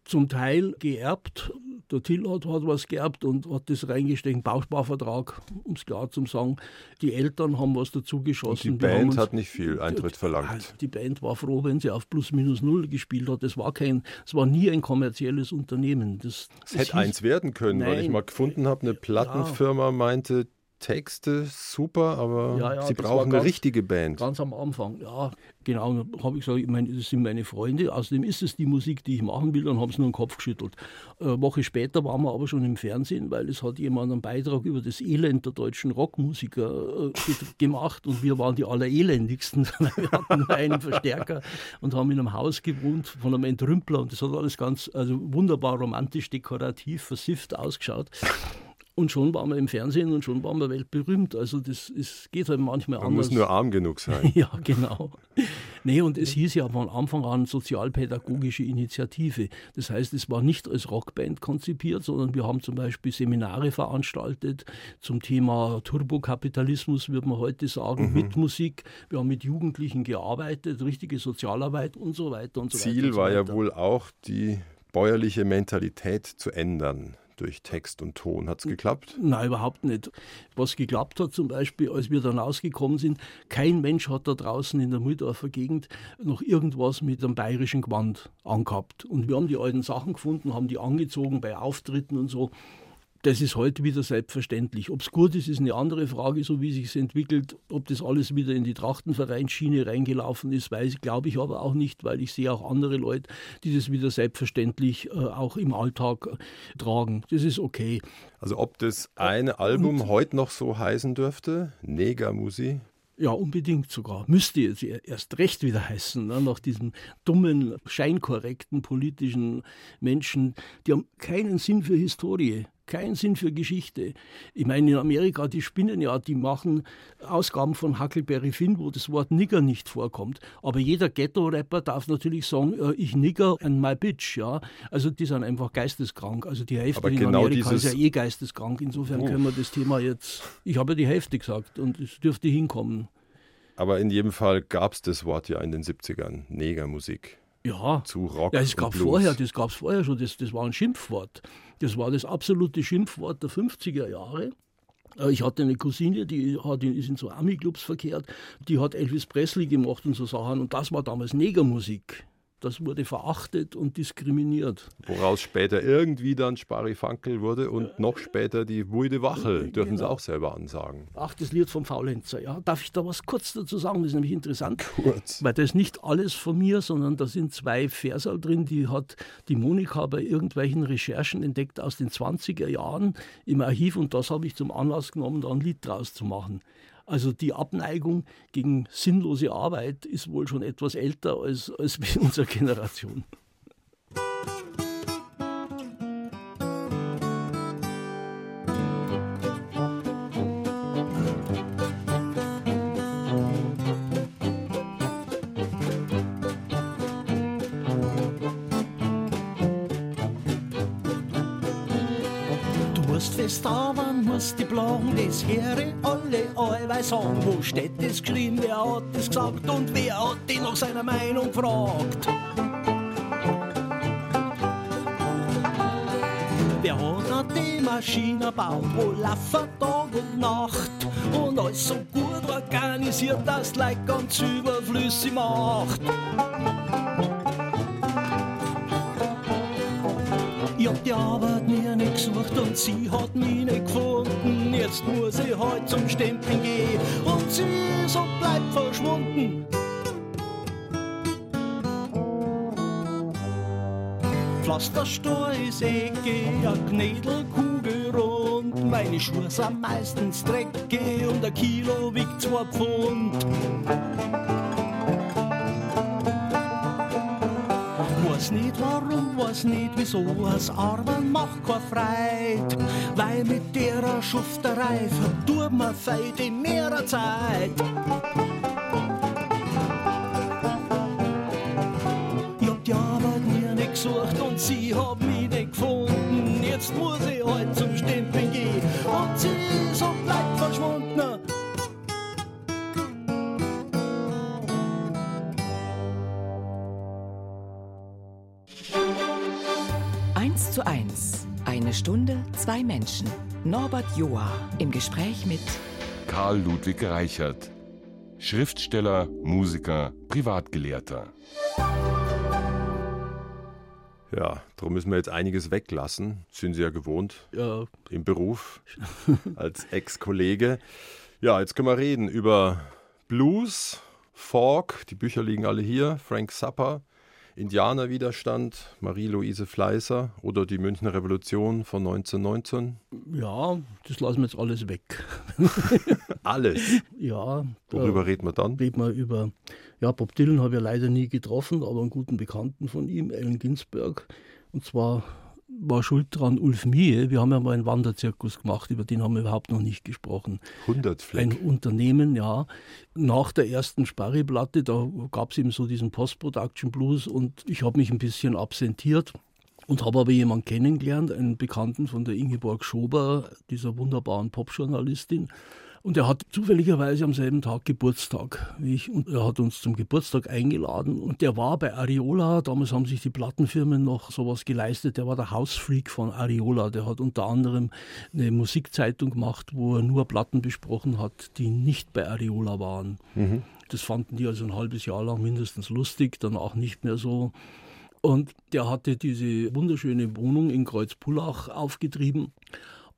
Speaker 2: zum Teil geerbt. Der Till hat, was geerbt und hat das reingesteckt, Bausparvertrag, um es klar zu sagen. Die Eltern haben was dazu geschossen.
Speaker 1: Und die Band uns, hat nicht viel Eintritt verlangt.
Speaker 2: Die Band war froh, wenn sie auf plus minus null gespielt hat. Das war kein, es war nie ein kommerzielles Unternehmen. Das,
Speaker 1: das hätte hieß, eins werden können, nein, weil ich mal gefunden habe, eine Plattenfirma ja. meinte, Texte super, aber ja, ja, sie brauchen ganz, eine richtige Band.
Speaker 2: Ganz am Anfang, ja, genau. habe ich gesagt, ich meine, das sind meine Freunde. Außerdem ist es die Musik, die ich machen will. Dann haben sie nur den Kopf geschüttelt. Eine äh, Woche später waren wir aber schon im Fernsehen, weil es hat jemand einen Beitrag über das Elend der deutschen Rockmusiker äh, gemacht und wir waren die allerelendigsten. wir hatten nur einen Verstärker und haben in einem Haus gewohnt von einem Entrümpler und das hat alles ganz also wunderbar romantisch, dekorativ, versifft ausgeschaut. Und schon waren wir im Fernsehen und schon waren wir weltberühmt. Also das ist, geht halt manchmal
Speaker 1: Man
Speaker 2: anders.
Speaker 1: muss nur arm genug sein.
Speaker 2: ja, genau. Nee, und es hieß ja von Anfang an sozialpädagogische Initiative. Das heißt, es war nicht als Rockband konzipiert, sondern wir haben zum Beispiel Seminare veranstaltet zum Thema Turbokapitalismus, würde man heute sagen, mhm. mit Musik. Wir haben mit Jugendlichen gearbeitet, richtige Sozialarbeit und so weiter und so
Speaker 1: Ziel
Speaker 2: weiter.
Speaker 1: Ziel war ja wohl auch, die bäuerliche Mentalität zu ändern durch Text und Ton. Hat es geklappt?
Speaker 2: Nein, überhaupt nicht. Was geklappt hat, zum Beispiel, als wir dann ausgekommen sind, kein Mensch hat da draußen in der Mühldorfer Gegend noch irgendwas mit einem bayerischen Gewand angehabt. Und wir haben die alten Sachen gefunden, haben die angezogen bei Auftritten und so das ist heute wieder selbstverständlich. Ob es gut ist, ist eine andere Frage, so wie sich es entwickelt. Ob das alles wieder in die Trachtenvereinsschiene reingelaufen ist, weiß glaube ich aber auch nicht, weil ich sehe auch andere Leute, die das wieder selbstverständlich äh, auch im Alltag äh, tragen. Das ist okay.
Speaker 1: Also ob das eine Album Und, heute noch so heißen dürfte, Negermusi,
Speaker 2: ja, unbedingt sogar. Müsste jetzt erst recht wieder heißen, ne? nach diesen dummen, scheinkorrekten politischen Menschen, die haben keinen Sinn für Historie keinen Sinn für Geschichte. Ich meine, in Amerika, die spinnen ja, die machen Ausgaben von Huckleberry Finn, wo das Wort Nigger nicht vorkommt. Aber jeder Ghetto-Rapper darf natürlich sagen, äh, ich Nigger and my bitch, ja. Also die sind einfach geisteskrank. Also die Hälfte in genau Amerika ist ja eh geisteskrank. Insofern oh. können wir das Thema jetzt, ich habe ja die Hälfte gesagt und es dürfte hinkommen.
Speaker 1: Aber in jedem Fall gab es das Wort ja in den 70ern, Negermusik.
Speaker 2: Ja,
Speaker 1: zu Rock.
Speaker 2: Ja, es gab vorher, das gab es vorher schon, das, das war ein Schimpfwort. Das war das absolute Schimpfwort der 50er Jahre. Äh, ich hatte eine Cousine, die hat in, ist in so Ami-Clubs verkehrt, die hat Elvis Presley gemacht und so Sachen und das war damals Negermusik das wurde verachtet und diskriminiert.
Speaker 1: Woraus später irgendwie dann Sparifankel wurde und noch später die Wuide Wachel, dürfen genau. Sie auch selber ansagen.
Speaker 2: Ach, das Lied vom Faulenzer, ja. Darf ich da was kurz dazu sagen? Das ist nämlich interessant.
Speaker 1: Kurz.
Speaker 2: Weil das ist nicht alles von mir, sondern da sind zwei Versal drin, die hat die Monika bei irgendwelchen Recherchen entdeckt aus den 20er Jahren im Archiv und das habe ich zum Anlass genommen, da ein Lied draus zu machen. Also die Abneigung gegen sinnlose Arbeit ist wohl schon etwas älter als, als unsere Generation. Musst die Plagen, das höre alle allweil sagen. Wo steht das geschrieben, wer hat das gesagt und wer hat die nach seiner Meinung gefragt? Wer hat die Maschine gebaut, wo laufen Tag und Nacht und alles so gut organisiert, dass Leute ganz überflüssig macht? Ich hab die Arbeit mir nicht gesucht und sie hat mich nicht gefunden. Jetzt muss ich halt zum Stempeln gehen und sie so bleibt verschwunden. Pflasterstor ist Ecke, a Knädelkugel rund. Meine Schuhe sind meistens dreckig und ein Kilo wiegt zwei Pfund. Weiß nicht warum, weiß nicht wieso, das Arbeiten macht kein Freit. Weil mit der Schufterei verdurbt man feit in mehrer Zeit. Ich hab die Arbeit mir nicht gesucht und sie hat
Speaker 3: Norbert Joa im Gespräch mit
Speaker 4: Karl Ludwig Reichert. Schriftsteller, Musiker, Privatgelehrter.
Speaker 1: Ja, darum müssen wir jetzt einiges weglassen. Sind Sie ja gewohnt
Speaker 2: Ja,
Speaker 1: im Beruf als Ex-Kollege. Ja, jetzt können wir reden über Blues, Folk, die Bücher liegen alle hier, Frank Zappa, Indianerwiderstand, Marie-Louise Fleißer oder die Münchner Revolution von 1919.
Speaker 2: ja, das lassen wir jetzt alles weg.
Speaker 1: Alles.
Speaker 2: Ja,
Speaker 1: Worüber reden wir dann?
Speaker 2: reden wir über, ja, Bob Dylan habe ich ja leider nie getroffen, aber einen guten Bekannten von ihm, Allen Ginsberg. Und zwar war schuld dran Ulf Mie. Wir haben ja mal einen Wanderzirkus gemacht, über den haben wir überhaupt noch nicht gesprochen.
Speaker 1: 100
Speaker 2: Ein
Speaker 1: Fleck.
Speaker 2: Unternehmen, ja. Nach der ersten Sparri-Platte, da gab es eben so diesen Post-Production Blues und ich habe mich ein bisschen absentiert und habe aber jemanden kennengelernt, einen Bekannten von der Ingeborg Schober, dieser wunderbaren Popjournalistin. Und er hat zufälligerweise am selben Tag Geburtstag wie ich. Und er hat uns zum Geburtstag eingeladen. Und der war bei Ariola. Damals haben sich die Plattenfirmen noch sowas geleistet. Der war der Hausfreak von Ariola. Der hat unter anderem eine Musikzeitung gemacht, wo er nur Platten besprochen hat, die nicht bei Ariola waren. Das fanden die also ein halbes Jahr lang mindestens lustig, dann auch nicht mehr so. Und der hatte diese wunderschöne Wohnung in Kreuzpullach aufgetrieben.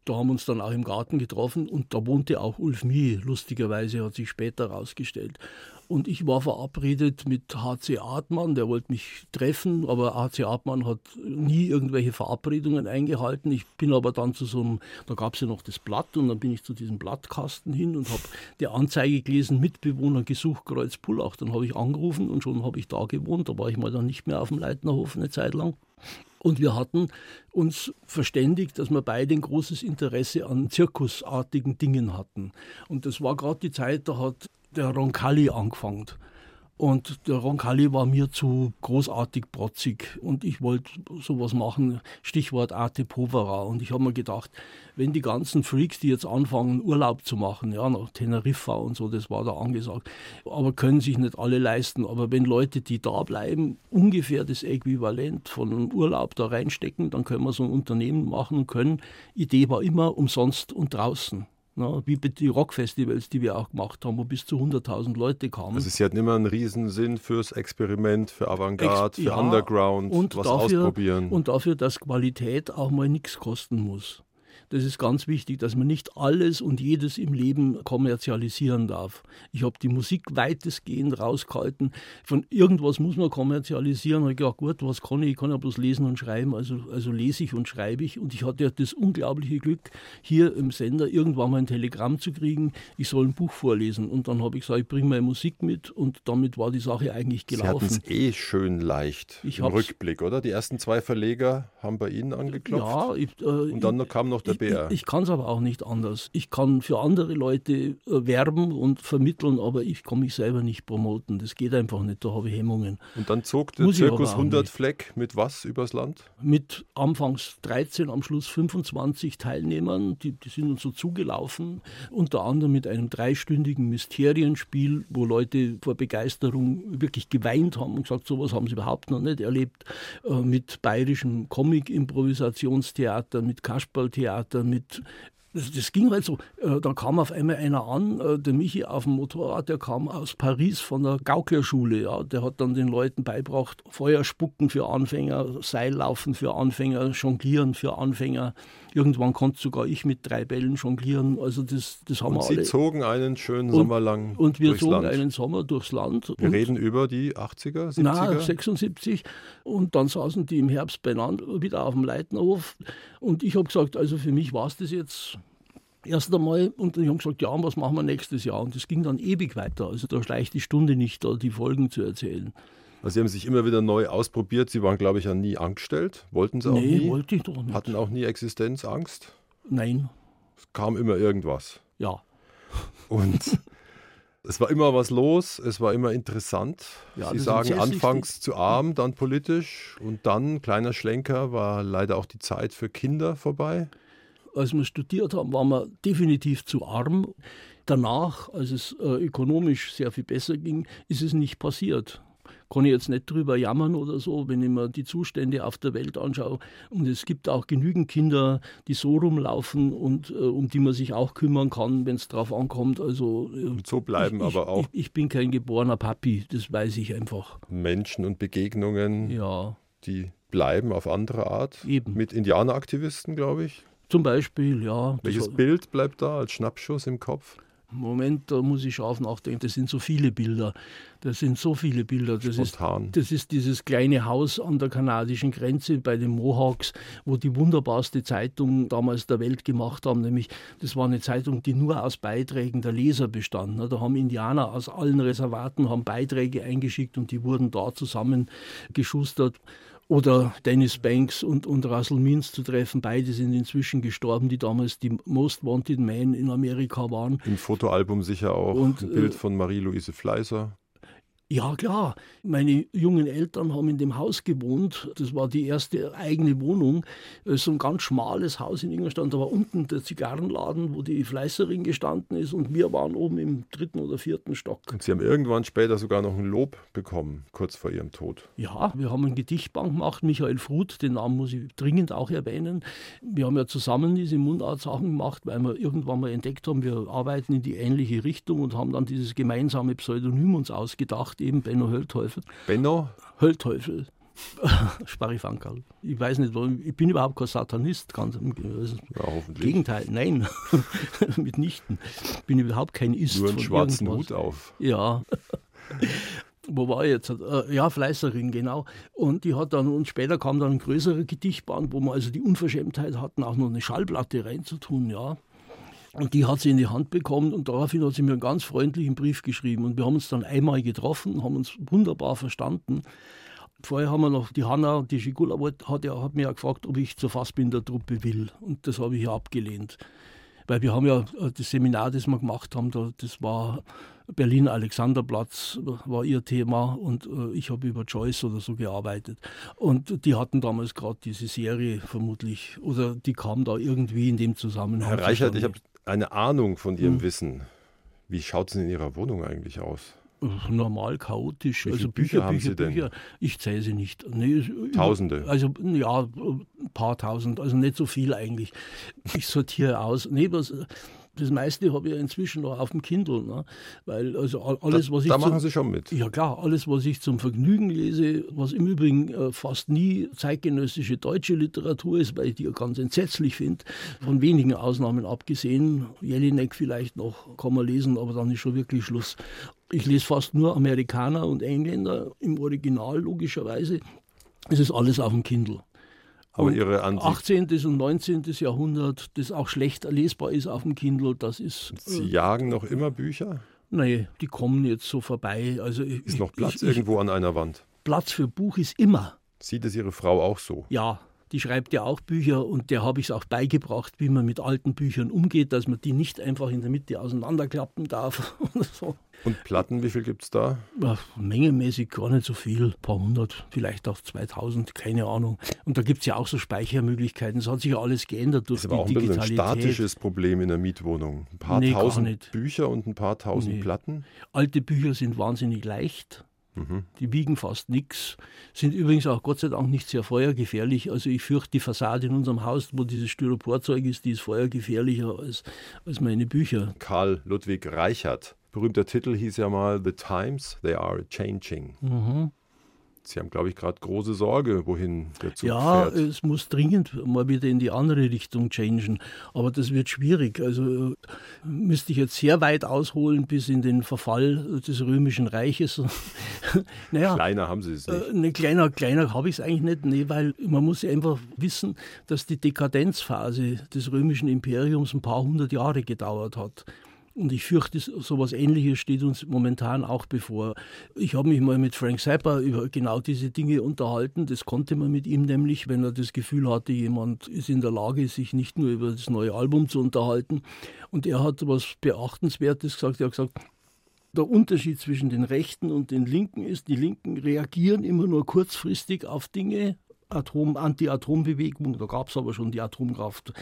Speaker 2: Da haben wir uns dann auch im Garten getroffen und da wohnte auch Ulf Mie, lustigerweise hat sich später herausgestellt. Und ich war verabredet mit HC Artmann, der wollte mich treffen, aber HC Artmann hat nie irgendwelche Verabredungen eingehalten. Ich bin aber dann zu so einem, da gab es ja noch das Blatt und dann bin ich zu diesem Blattkasten hin und habe die Anzeige gelesen, Mitbewohner gesucht Kreuzpullach. Dann habe ich angerufen und schon habe ich da gewohnt. Da war ich mal dann nicht mehr auf dem Leitnerhof eine Zeit lang. Und wir hatten uns verständigt, dass wir beide ein großes Interesse an zirkusartigen Dingen hatten. Und das war gerade die Zeit, da hat der Roncalli angefangen. Und der Roncalli war mir zu großartig protzig und ich wollte sowas machen, Stichwort Arte Povera. Und ich habe mir gedacht, wenn die ganzen Freaks, die jetzt anfangen, Urlaub zu machen, ja, nach Teneriffa und so, das war da angesagt, aber können sich nicht alle leisten. Aber wenn Leute, die da bleiben, ungefähr das Äquivalent von einem Urlaub da reinstecken, dann können wir so ein Unternehmen machen und können. Idee war immer umsonst und draußen. Na, wie die Rockfestivals, die wir auch gemacht haben, wo bis zu 100.000 Leute kamen.
Speaker 1: Also sie hatten immer einen Riesensinn fürs Experiment, für Avantgarde,
Speaker 2: Ex-
Speaker 1: für
Speaker 2: ja,
Speaker 1: Underground,
Speaker 2: und
Speaker 1: was
Speaker 2: dafür,
Speaker 1: ausprobieren.
Speaker 2: Und dafür, dass Qualität auch mal nichts kosten muss. Das ist ganz wichtig, dass man nicht alles und jedes im Leben kommerzialisieren darf. Ich habe die Musik weitestgehend rausgehalten. Von irgendwas muss man kommerzialisieren. Ich gedacht, gut, was kann ich? Ich kann ja bloß lesen und schreiben. Also, also lese ich und schreibe ich. Und ich hatte ja das unglaubliche Glück, hier im Sender irgendwann mal ein Telegramm zu kriegen, ich soll ein Buch vorlesen. Und dann habe ich gesagt, ich bringe meine Musik mit. Und damit war die Sache eigentlich
Speaker 1: Sie hatten
Speaker 2: gelaufen.
Speaker 1: es eh schön leicht
Speaker 2: Ich
Speaker 1: im Rückblick, oder? Die ersten zwei Verleger haben bei Ihnen angeklopft.
Speaker 2: Ja, ich, äh,
Speaker 1: Und dann kam noch der der BR.
Speaker 2: Ich, ich kann es aber auch nicht anders. Ich kann für andere Leute äh, werben und vermitteln, aber ich kann mich selber nicht promoten. Das geht einfach nicht, da habe ich Hemmungen.
Speaker 1: Und dann zog der
Speaker 2: Muss
Speaker 1: Zirkus
Speaker 2: aber auch
Speaker 1: 100
Speaker 2: nicht.
Speaker 1: Fleck mit was übers Land?
Speaker 2: Mit anfangs 13, am Schluss 25 Teilnehmern, die, die sind uns so zugelaufen, unter anderem mit einem dreistündigen Mysterienspiel, wo Leute vor Begeisterung wirklich geweint haben und gesagt, sowas haben sie überhaupt noch nicht erlebt, äh, mit bayerischem Comic-Improvisationstheater, mit Kasperltheater, mit das, das ging halt so. Äh, Da kam auf einmal einer an, äh, der Michi auf dem Motorrad, der kam aus Paris von der Gauklerschule. Ja. Der hat dann den Leuten beigebracht, Feuer spucken für Anfänger, Seillaufen für Anfänger, Jonglieren für Anfänger. Irgendwann konnte sogar ich mit drei Bällen jonglieren. Also das, das haben
Speaker 1: Und
Speaker 2: wir
Speaker 1: Sie
Speaker 2: alle.
Speaker 1: zogen einen schönen
Speaker 2: Und-
Speaker 1: Sommer lang
Speaker 2: Und wir
Speaker 1: durchs
Speaker 2: zogen
Speaker 1: Land.
Speaker 2: einen Sommer durchs Land.
Speaker 1: Wir reden über die 80er, 70er?
Speaker 2: na, 76. Und dann saßen die im Herbst beieinander wieder auf dem Leitnerhof. Und ich habe gesagt, also für mich war es das jetzt erst einmal. Und die haben gesagt, ja, und was machen wir nächstes Jahr? Und das ging dann ewig weiter. Also da schleicht die Stunde nicht, da die Folgen zu erzählen.
Speaker 1: Also Sie haben sich immer wieder neu ausprobiert. Sie waren, glaube ich, ja nie angestellt. Wollten Sie auch
Speaker 2: nee,
Speaker 1: nie?
Speaker 2: wollte ich doch nicht.
Speaker 1: Hatten auch nie Existenzangst.
Speaker 2: Nein,
Speaker 1: Es kam immer irgendwas.
Speaker 2: ja.
Speaker 1: Und es war immer was los, es war immer interessant.
Speaker 2: Ja,
Speaker 1: Sie sagen anfangs zu arm, dann politisch und dann, kleiner Schlenker, war leider auch die Zeit für Kinder vorbei.
Speaker 2: Als wir studiert haben, waren wir definitiv zu arm. Danach, als es äh, ökonomisch sehr viel besser ging, ist es nicht passiert. Kann ich jetzt nicht drüber jammern oder so, wenn ich mir die Zustände auf der Welt anschaue. Und es gibt auch genügend Kinder, die so rumlaufen und äh, um die man sich auch kümmern kann, wenn es drauf ankommt. Also äh,
Speaker 1: Und so bleiben
Speaker 2: ich,
Speaker 1: aber auch
Speaker 2: Ich, ich bin kein geborener Papi, das weiß ich einfach.
Speaker 1: Menschen und Begegnungen,
Speaker 2: Ja,
Speaker 1: die bleiben auf andere Art.
Speaker 2: Eben.
Speaker 1: Mit Indianeraktivisten, glaube ich.
Speaker 2: zum Beispiel, ja.
Speaker 1: Welches Bild bleibt da als Schnappschuss im Kopf?
Speaker 2: Moment, da muss ich scharf nachdenken. Das sind so viele Bilder. Das sind so viele Bilder. Das ist, das ist dieses kleine Haus an der kanadischen Grenze bei den Mohawks, wo die wunderbarste Zeitung damals der Welt gemacht haben. Nämlich, das war eine Zeitung, die nur aus Beiträgen der Leser bestand. ne. Da haben Indianer aus allen Reservaten haben Beiträge eingeschickt und die wurden da zusammengeschustert. Oder Dennis Banks und, und Russell Means zu treffen. Beide sind inzwischen gestorben, die damals die Most Wanted Men in Amerika waren.
Speaker 1: Im Fotoalbum sicher auch
Speaker 2: Und,
Speaker 1: ein Bild
Speaker 2: äh,
Speaker 1: von Marie-Louise Fleißer.
Speaker 2: Ja, klar. Meine jungen Eltern haben in dem Haus gewohnt. Das war die erste eigene Wohnung. Äh, So ein ganz schmales Haus in Ingolstadt. Da war unten der Zigarrenladen, wo die Fleißerin gestanden ist. Und wir waren oben im dritten oder vierten Stock.
Speaker 1: Und Sie haben irgendwann später sogar noch ein Lob bekommen, kurz vor Ihrem Tod.
Speaker 2: Ja, wir haben ein Gedichtbank gemacht. Michael Fruth, den Namen muss ich dringend auch erwähnen. Wir haben ja zusammen diese Mundart-Sachen gemacht, weil wir irgendwann mal entdeckt haben, wir arbeiten in die ähnliche Richtung und haben dann dieses gemeinsame Pseudonym uns ausgedacht, eben Benno Höllteufel.
Speaker 1: Benno,
Speaker 2: Höllteufel. Sparifankerl. Ich weiß nicht, warum. Ich bin überhaupt kein Satanist. Ganz im also
Speaker 1: ja.
Speaker 2: Gegenteil, nein. Mitnichten. Ich bin überhaupt kein Ist.
Speaker 1: Nur einen
Speaker 2: von
Speaker 1: schwarzen
Speaker 2: irgendwas.
Speaker 1: Hut auf.
Speaker 2: Ja. Wo war ich jetzt? Äh, Ja, Fleißerin, genau. Und die hat dann, und später kam dann ein größerer Gedichtband, wo wir also die Unverschämtheit hatten, auch noch eine Schallplatte reinzutun, ja. Und die hat sie in die Hand bekommen und daraufhin hat sie mir einen ganz freundlichen Brief geschrieben. Und wir haben uns dann einmal getroffen, haben uns wunderbar verstanden. Vorher haben wir noch die Hanna, die Schigula, hat, ja, hat mir ja gefragt, ob ich zur Fassbinder-Truppe will. Und das habe ich ja abgelehnt. Weil wir haben ja äh, das Seminar, das wir gemacht haben, da, das war Berlin Alexanderplatz, war ihr Thema und äh, ich habe über Joyce oder so gearbeitet. Und die hatten damals gerade diese Serie vermutlich, oder die kam da irgendwie in dem Zusammenhang.
Speaker 1: Herr Reichert, ich habe eine Ahnung von Ihrem
Speaker 2: Hm.
Speaker 1: Wissen. Wie schaut es in Ihrer Wohnung eigentlich aus?
Speaker 2: Normal chaotisch.
Speaker 1: Wie
Speaker 2: also
Speaker 1: Bücher
Speaker 2: Bücher,
Speaker 1: haben
Speaker 2: Bücher,
Speaker 1: Sie denn?
Speaker 2: Bücher. Ich zähle sie nicht. Nee,
Speaker 1: Tausende?
Speaker 2: Also ja, ein paar tausend, also nicht so viel eigentlich. Ich sortiere aus. Nee, was, das meiste habe ich ja inzwischen noch auf dem Kindle, ne? weil also all- alles, was ich
Speaker 1: da
Speaker 2: zum-
Speaker 1: machen Sie schon mit.
Speaker 2: ja klar, alles, was ich zum Vergnügen lese, was im Übrigen äh, fast nie zeitgenössische deutsche Literatur ist, weil ich die ja ganz entsetzlich finde, von wenigen Ausnahmen abgesehen. Jelinek vielleicht noch kann man lesen, aber dann ist schon wirklich Schluss. Ich lese fast nur Amerikaner und Engländer im Original, logischerweise. Es ist alles auf dem Kindle.
Speaker 1: Aber
Speaker 2: Und
Speaker 1: Ihre Ansicht,
Speaker 2: 18. und 19. Jahrhundert, das auch schlecht lesbar ist auf dem Kindle, das ist.
Speaker 1: Sie
Speaker 2: Äh,
Speaker 1: jagen noch immer Bücher?
Speaker 2: nee, die kommen jetzt so vorbei. Also ich,
Speaker 1: Ist noch Platz
Speaker 2: ich, ich,
Speaker 1: irgendwo an einer Wand?
Speaker 2: Platz für Buch ist immer.
Speaker 1: Sieht es Ihre Frau auch so?
Speaker 2: Ja, die schreibt ja auch Bücher und der habe ich es auch beigebracht, wie man mit alten Büchern umgeht, dass man die nicht einfach in der Mitte auseinanderklappen darf.
Speaker 1: so. Und Platten, wie viel gibt es da?
Speaker 2: Ja, mengemäßig gar nicht so viel, ein paar hundert, vielleicht auch 2000, keine Ahnung. Und da gibt es ja auch so Speichermöglichkeiten. Es hat sich ja alles geändert durch
Speaker 1: das ist aber auch ein bisschen ein statisches Problem in der Mietwohnung. Ein paar nee, tausend Bücher und ein paar tausend nee. Platten.
Speaker 2: Alte Bücher sind wahnsinnig leicht. Mhm. Die wiegen fast nichts, sind übrigens auch Gott sei Dank nicht sehr feuergefährlich. Also ich fürchte, die Fassade in unserem Haus, wo dieses Styroporzeug ist, die ist feuergefährlicher als, als meine Bücher.
Speaker 1: Karl Ludwig Reichert. Berühmter Titel hieß ja mal The Times, They Are Changing. Mhm. Sie haben, glaube ich, gerade große Sorge, wohin der Zug
Speaker 2: ja,
Speaker 1: fährt.
Speaker 2: Ja, es muss dringend mal wieder in die andere Richtung changen. Aber das wird schwierig. Also müsste ich jetzt sehr weit ausholen bis in den Verfall des Römischen Reiches.
Speaker 1: naja, kleiner haben Sie es nicht.
Speaker 2: Äh, ne, kleiner kleiner habe ich es eigentlich nicht. Nee, weil man muss ja einfach wissen, dass die Dekadenzphase des Römischen Imperiums ein paar hundert Jahre gedauert hat. Und ich fürchte, so etwas Ähnliches steht uns momentan auch bevor. Ich habe mich mal mit Frank Zappa über genau diese Dinge unterhalten. Das konnte man mit ihm nämlich, wenn er das Gefühl hatte, jemand ist in der Lage, sich nicht nur über das neue Album zu unterhalten. Und er hat etwas Beachtenswertes gesagt. Er hat gesagt, der Unterschied zwischen den Rechten und den Linken ist, die Linken reagieren immer nur kurzfristig auf Dinge, Atom, Anti-Atom-Bewegung, da gab es aber schon die Atomkraft.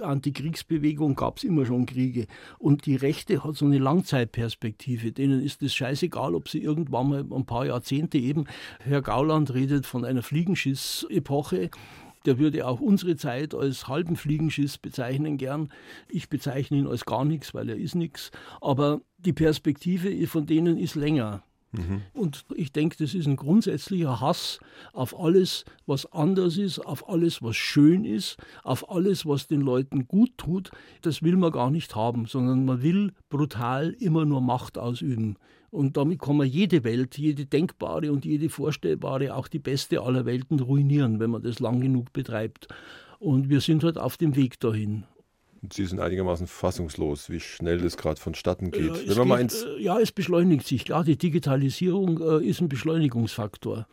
Speaker 2: Antikriegsbewegung gab es immer schon Kriege. Und die Rechte hat so eine Langzeitperspektive. Denen ist es scheißegal, ob sie irgendwann mal ein paar Jahrzehnte eben, Herr Gauland redet von einer Fliegenschiss-Epoche. Der würde auch unsere Zeit als halben Fliegenschiss bezeichnen gern. Ich bezeichne ihn als gar nichts, weil er ist nichts. Aber die Perspektive von denen ist länger. Mhm. Und ich denke, das ist ein grundsätzlicher Hass auf alles, was anders ist, auf alles, was schön ist, auf alles, was den Leuten gut tut. Das will man gar nicht haben, sondern man will brutal immer nur Macht ausüben. Und damit kann man jede Welt, jede denkbare und jede vorstellbare, auch die beste aller Welten ruinieren, wenn man das lang genug betreibt. Und wir sind halt auf dem Weg dahin.
Speaker 1: Sie sind einigermaßen fassungslos, wie schnell das gerade vonstatten geht.
Speaker 2: Äh, Wenn man geht, äh, ja, es beschleunigt sich. Klar, die Digitalisierung äh, ist ein Beschleunigungsfaktor.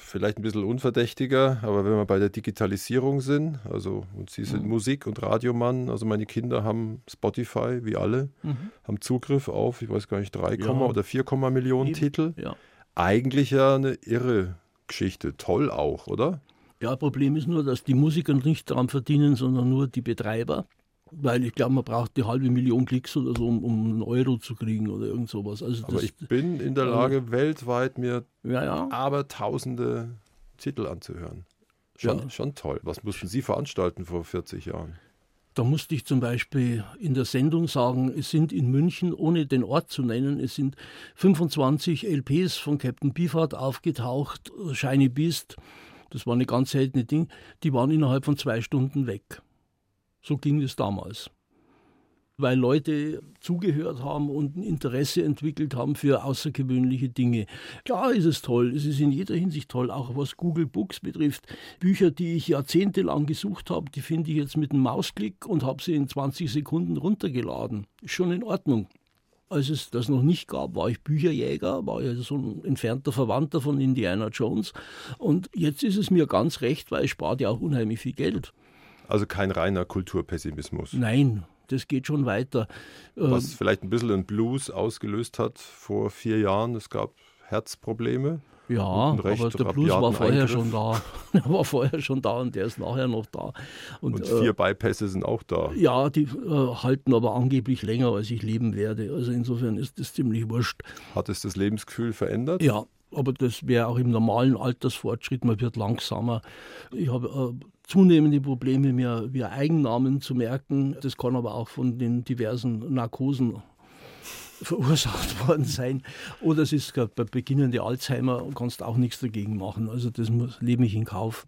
Speaker 1: Vielleicht ein bisschen unverdächtiger, aber wenn wir bei der Digitalisierung sind, also und Sie sind mhm. Musik- und Radiomann, also meine Kinder haben Spotify, wie alle, mhm. haben Zugriff auf, ich weiß gar nicht, 3, ja. oder 4, Millionen Eben. Titel. Ja. Eigentlich ja eine irre Geschichte. Toll auch, oder?
Speaker 2: Ja, Problem ist nur, dass die Musiker nicht daran verdienen, sondern nur die Betreiber. Weil ich glaube, man braucht eine halbe Million Klicks oder so, um, um einen Euro zu kriegen oder irgend sowas. Also
Speaker 1: Aber das, ich bin in der Lage, äh, weltweit mir ja, ja. aber tausende Titel anzuhören. Schon, ja. schon toll. Was mussten Sie veranstalten vor 40 Jahren?
Speaker 2: Da musste ich zum Beispiel in der Sendung sagen, es sind in München, ohne den Ort zu nennen, es sind 25 LPs von Captain Beefheart aufgetaucht, Shiny Beast, das war eine ganz seltene Ding, die waren innerhalb von zwei Stunden weg. So ging es damals. Weil Leute zugehört haben und ein Interesse entwickelt haben für außergewöhnliche Dinge. Klar ist es toll, es ist in jeder Hinsicht toll, auch was Google Books betrifft. Bücher, die ich jahrzehntelang gesucht habe, die finde ich jetzt mit einem Mausklick und habe sie in 20 Sekunden runtergeladen. Ist schon in Ordnung. Als es das noch nicht gab, war ich Bücherjäger, war ja so ein entfernter Verwandter von Indiana Jones. Und jetzt ist es mir ganz recht, weil es spart ja auch unheimlich viel Geld.
Speaker 1: Also kein reiner Kulturpessimismus.
Speaker 2: Nein, das geht schon weiter.
Speaker 1: Was ähm, vielleicht ein bisschen ein Blues ausgelöst hat vor vier Jahren. Es gab Herzprobleme.
Speaker 2: Ja, aber der Blues war vorher Eingriff. schon da. Der war vorher schon da und der ist nachher noch da.
Speaker 1: Und, und vier äh, Bypässe sind auch da.
Speaker 2: Ja, die äh, halten aber angeblich länger, als ich leben werde. Also insofern ist das ziemlich wurscht.
Speaker 1: Hat es das Lebensgefühl verändert?
Speaker 2: Ja, aber das wäre auch im normalen Altersfortschritt, man wird langsamer. Ich habe äh, zunehmende Probleme, mir, mir Eigennamen zu merken. Das kann aber auch von den diversen Narkosen verursacht worden sein. Oder es ist bei beginnende Alzheimer und kannst auch nichts dagegen machen. Also das muss, lebe ich in Kauf.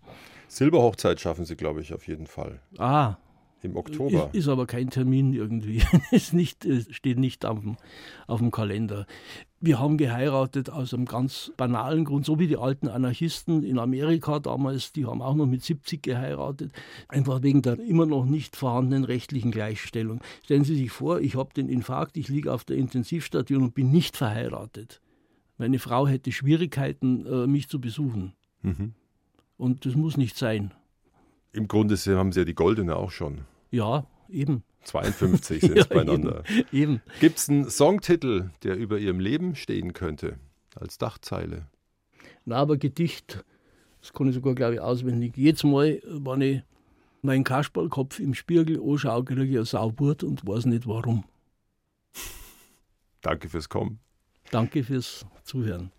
Speaker 1: Silberhochzeit schaffen Sie, glaube ich, auf jeden Fall.
Speaker 2: Ah,
Speaker 1: im Oktober.
Speaker 2: Ist, ist aber kein Termin irgendwie. ist nicht, steht nicht auf dem, auf dem Kalender. Wir haben geheiratet aus einem ganz banalen Grund, so wie die alten Anarchisten in Amerika damals, die haben auch noch mit 70 geheiratet, einfach wegen der immer noch nicht vorhandenen rechtlichen Gleichstellung. Stellen Sie sich vor, ich habe den Infarkt, ich liege auf der Intensivstation und bin nicht verheiratet. Meine Frau hätte Schwierigkeiten, äh, mich zu besuchen. Mhm. Und das muss nicht sein.
Speaker 1: Im Grunde haben Sie ja die goldene auch schon.
Speaker 2: Ja, eben.
Speaker 1: 52 sind es ja, beieinander.
Speaker 2: Eben. eben.
Speaker 1: Gibt es einen Songtitel, der über Ihrem Leben stehen könnte, als Dachzeile?
Speaker 2: Na, aber Gedicht, das kann ich sogar, glaube ich, auswendig. Jedes Mal, wenn ich meinen Kasperlkopf im Spiegel anschaue, kriege ich eine Sauburt und weiß nicht warum.
Speaker 1: Danke fürs Kommen.
Speaker 2: Danke fürs Zuhören.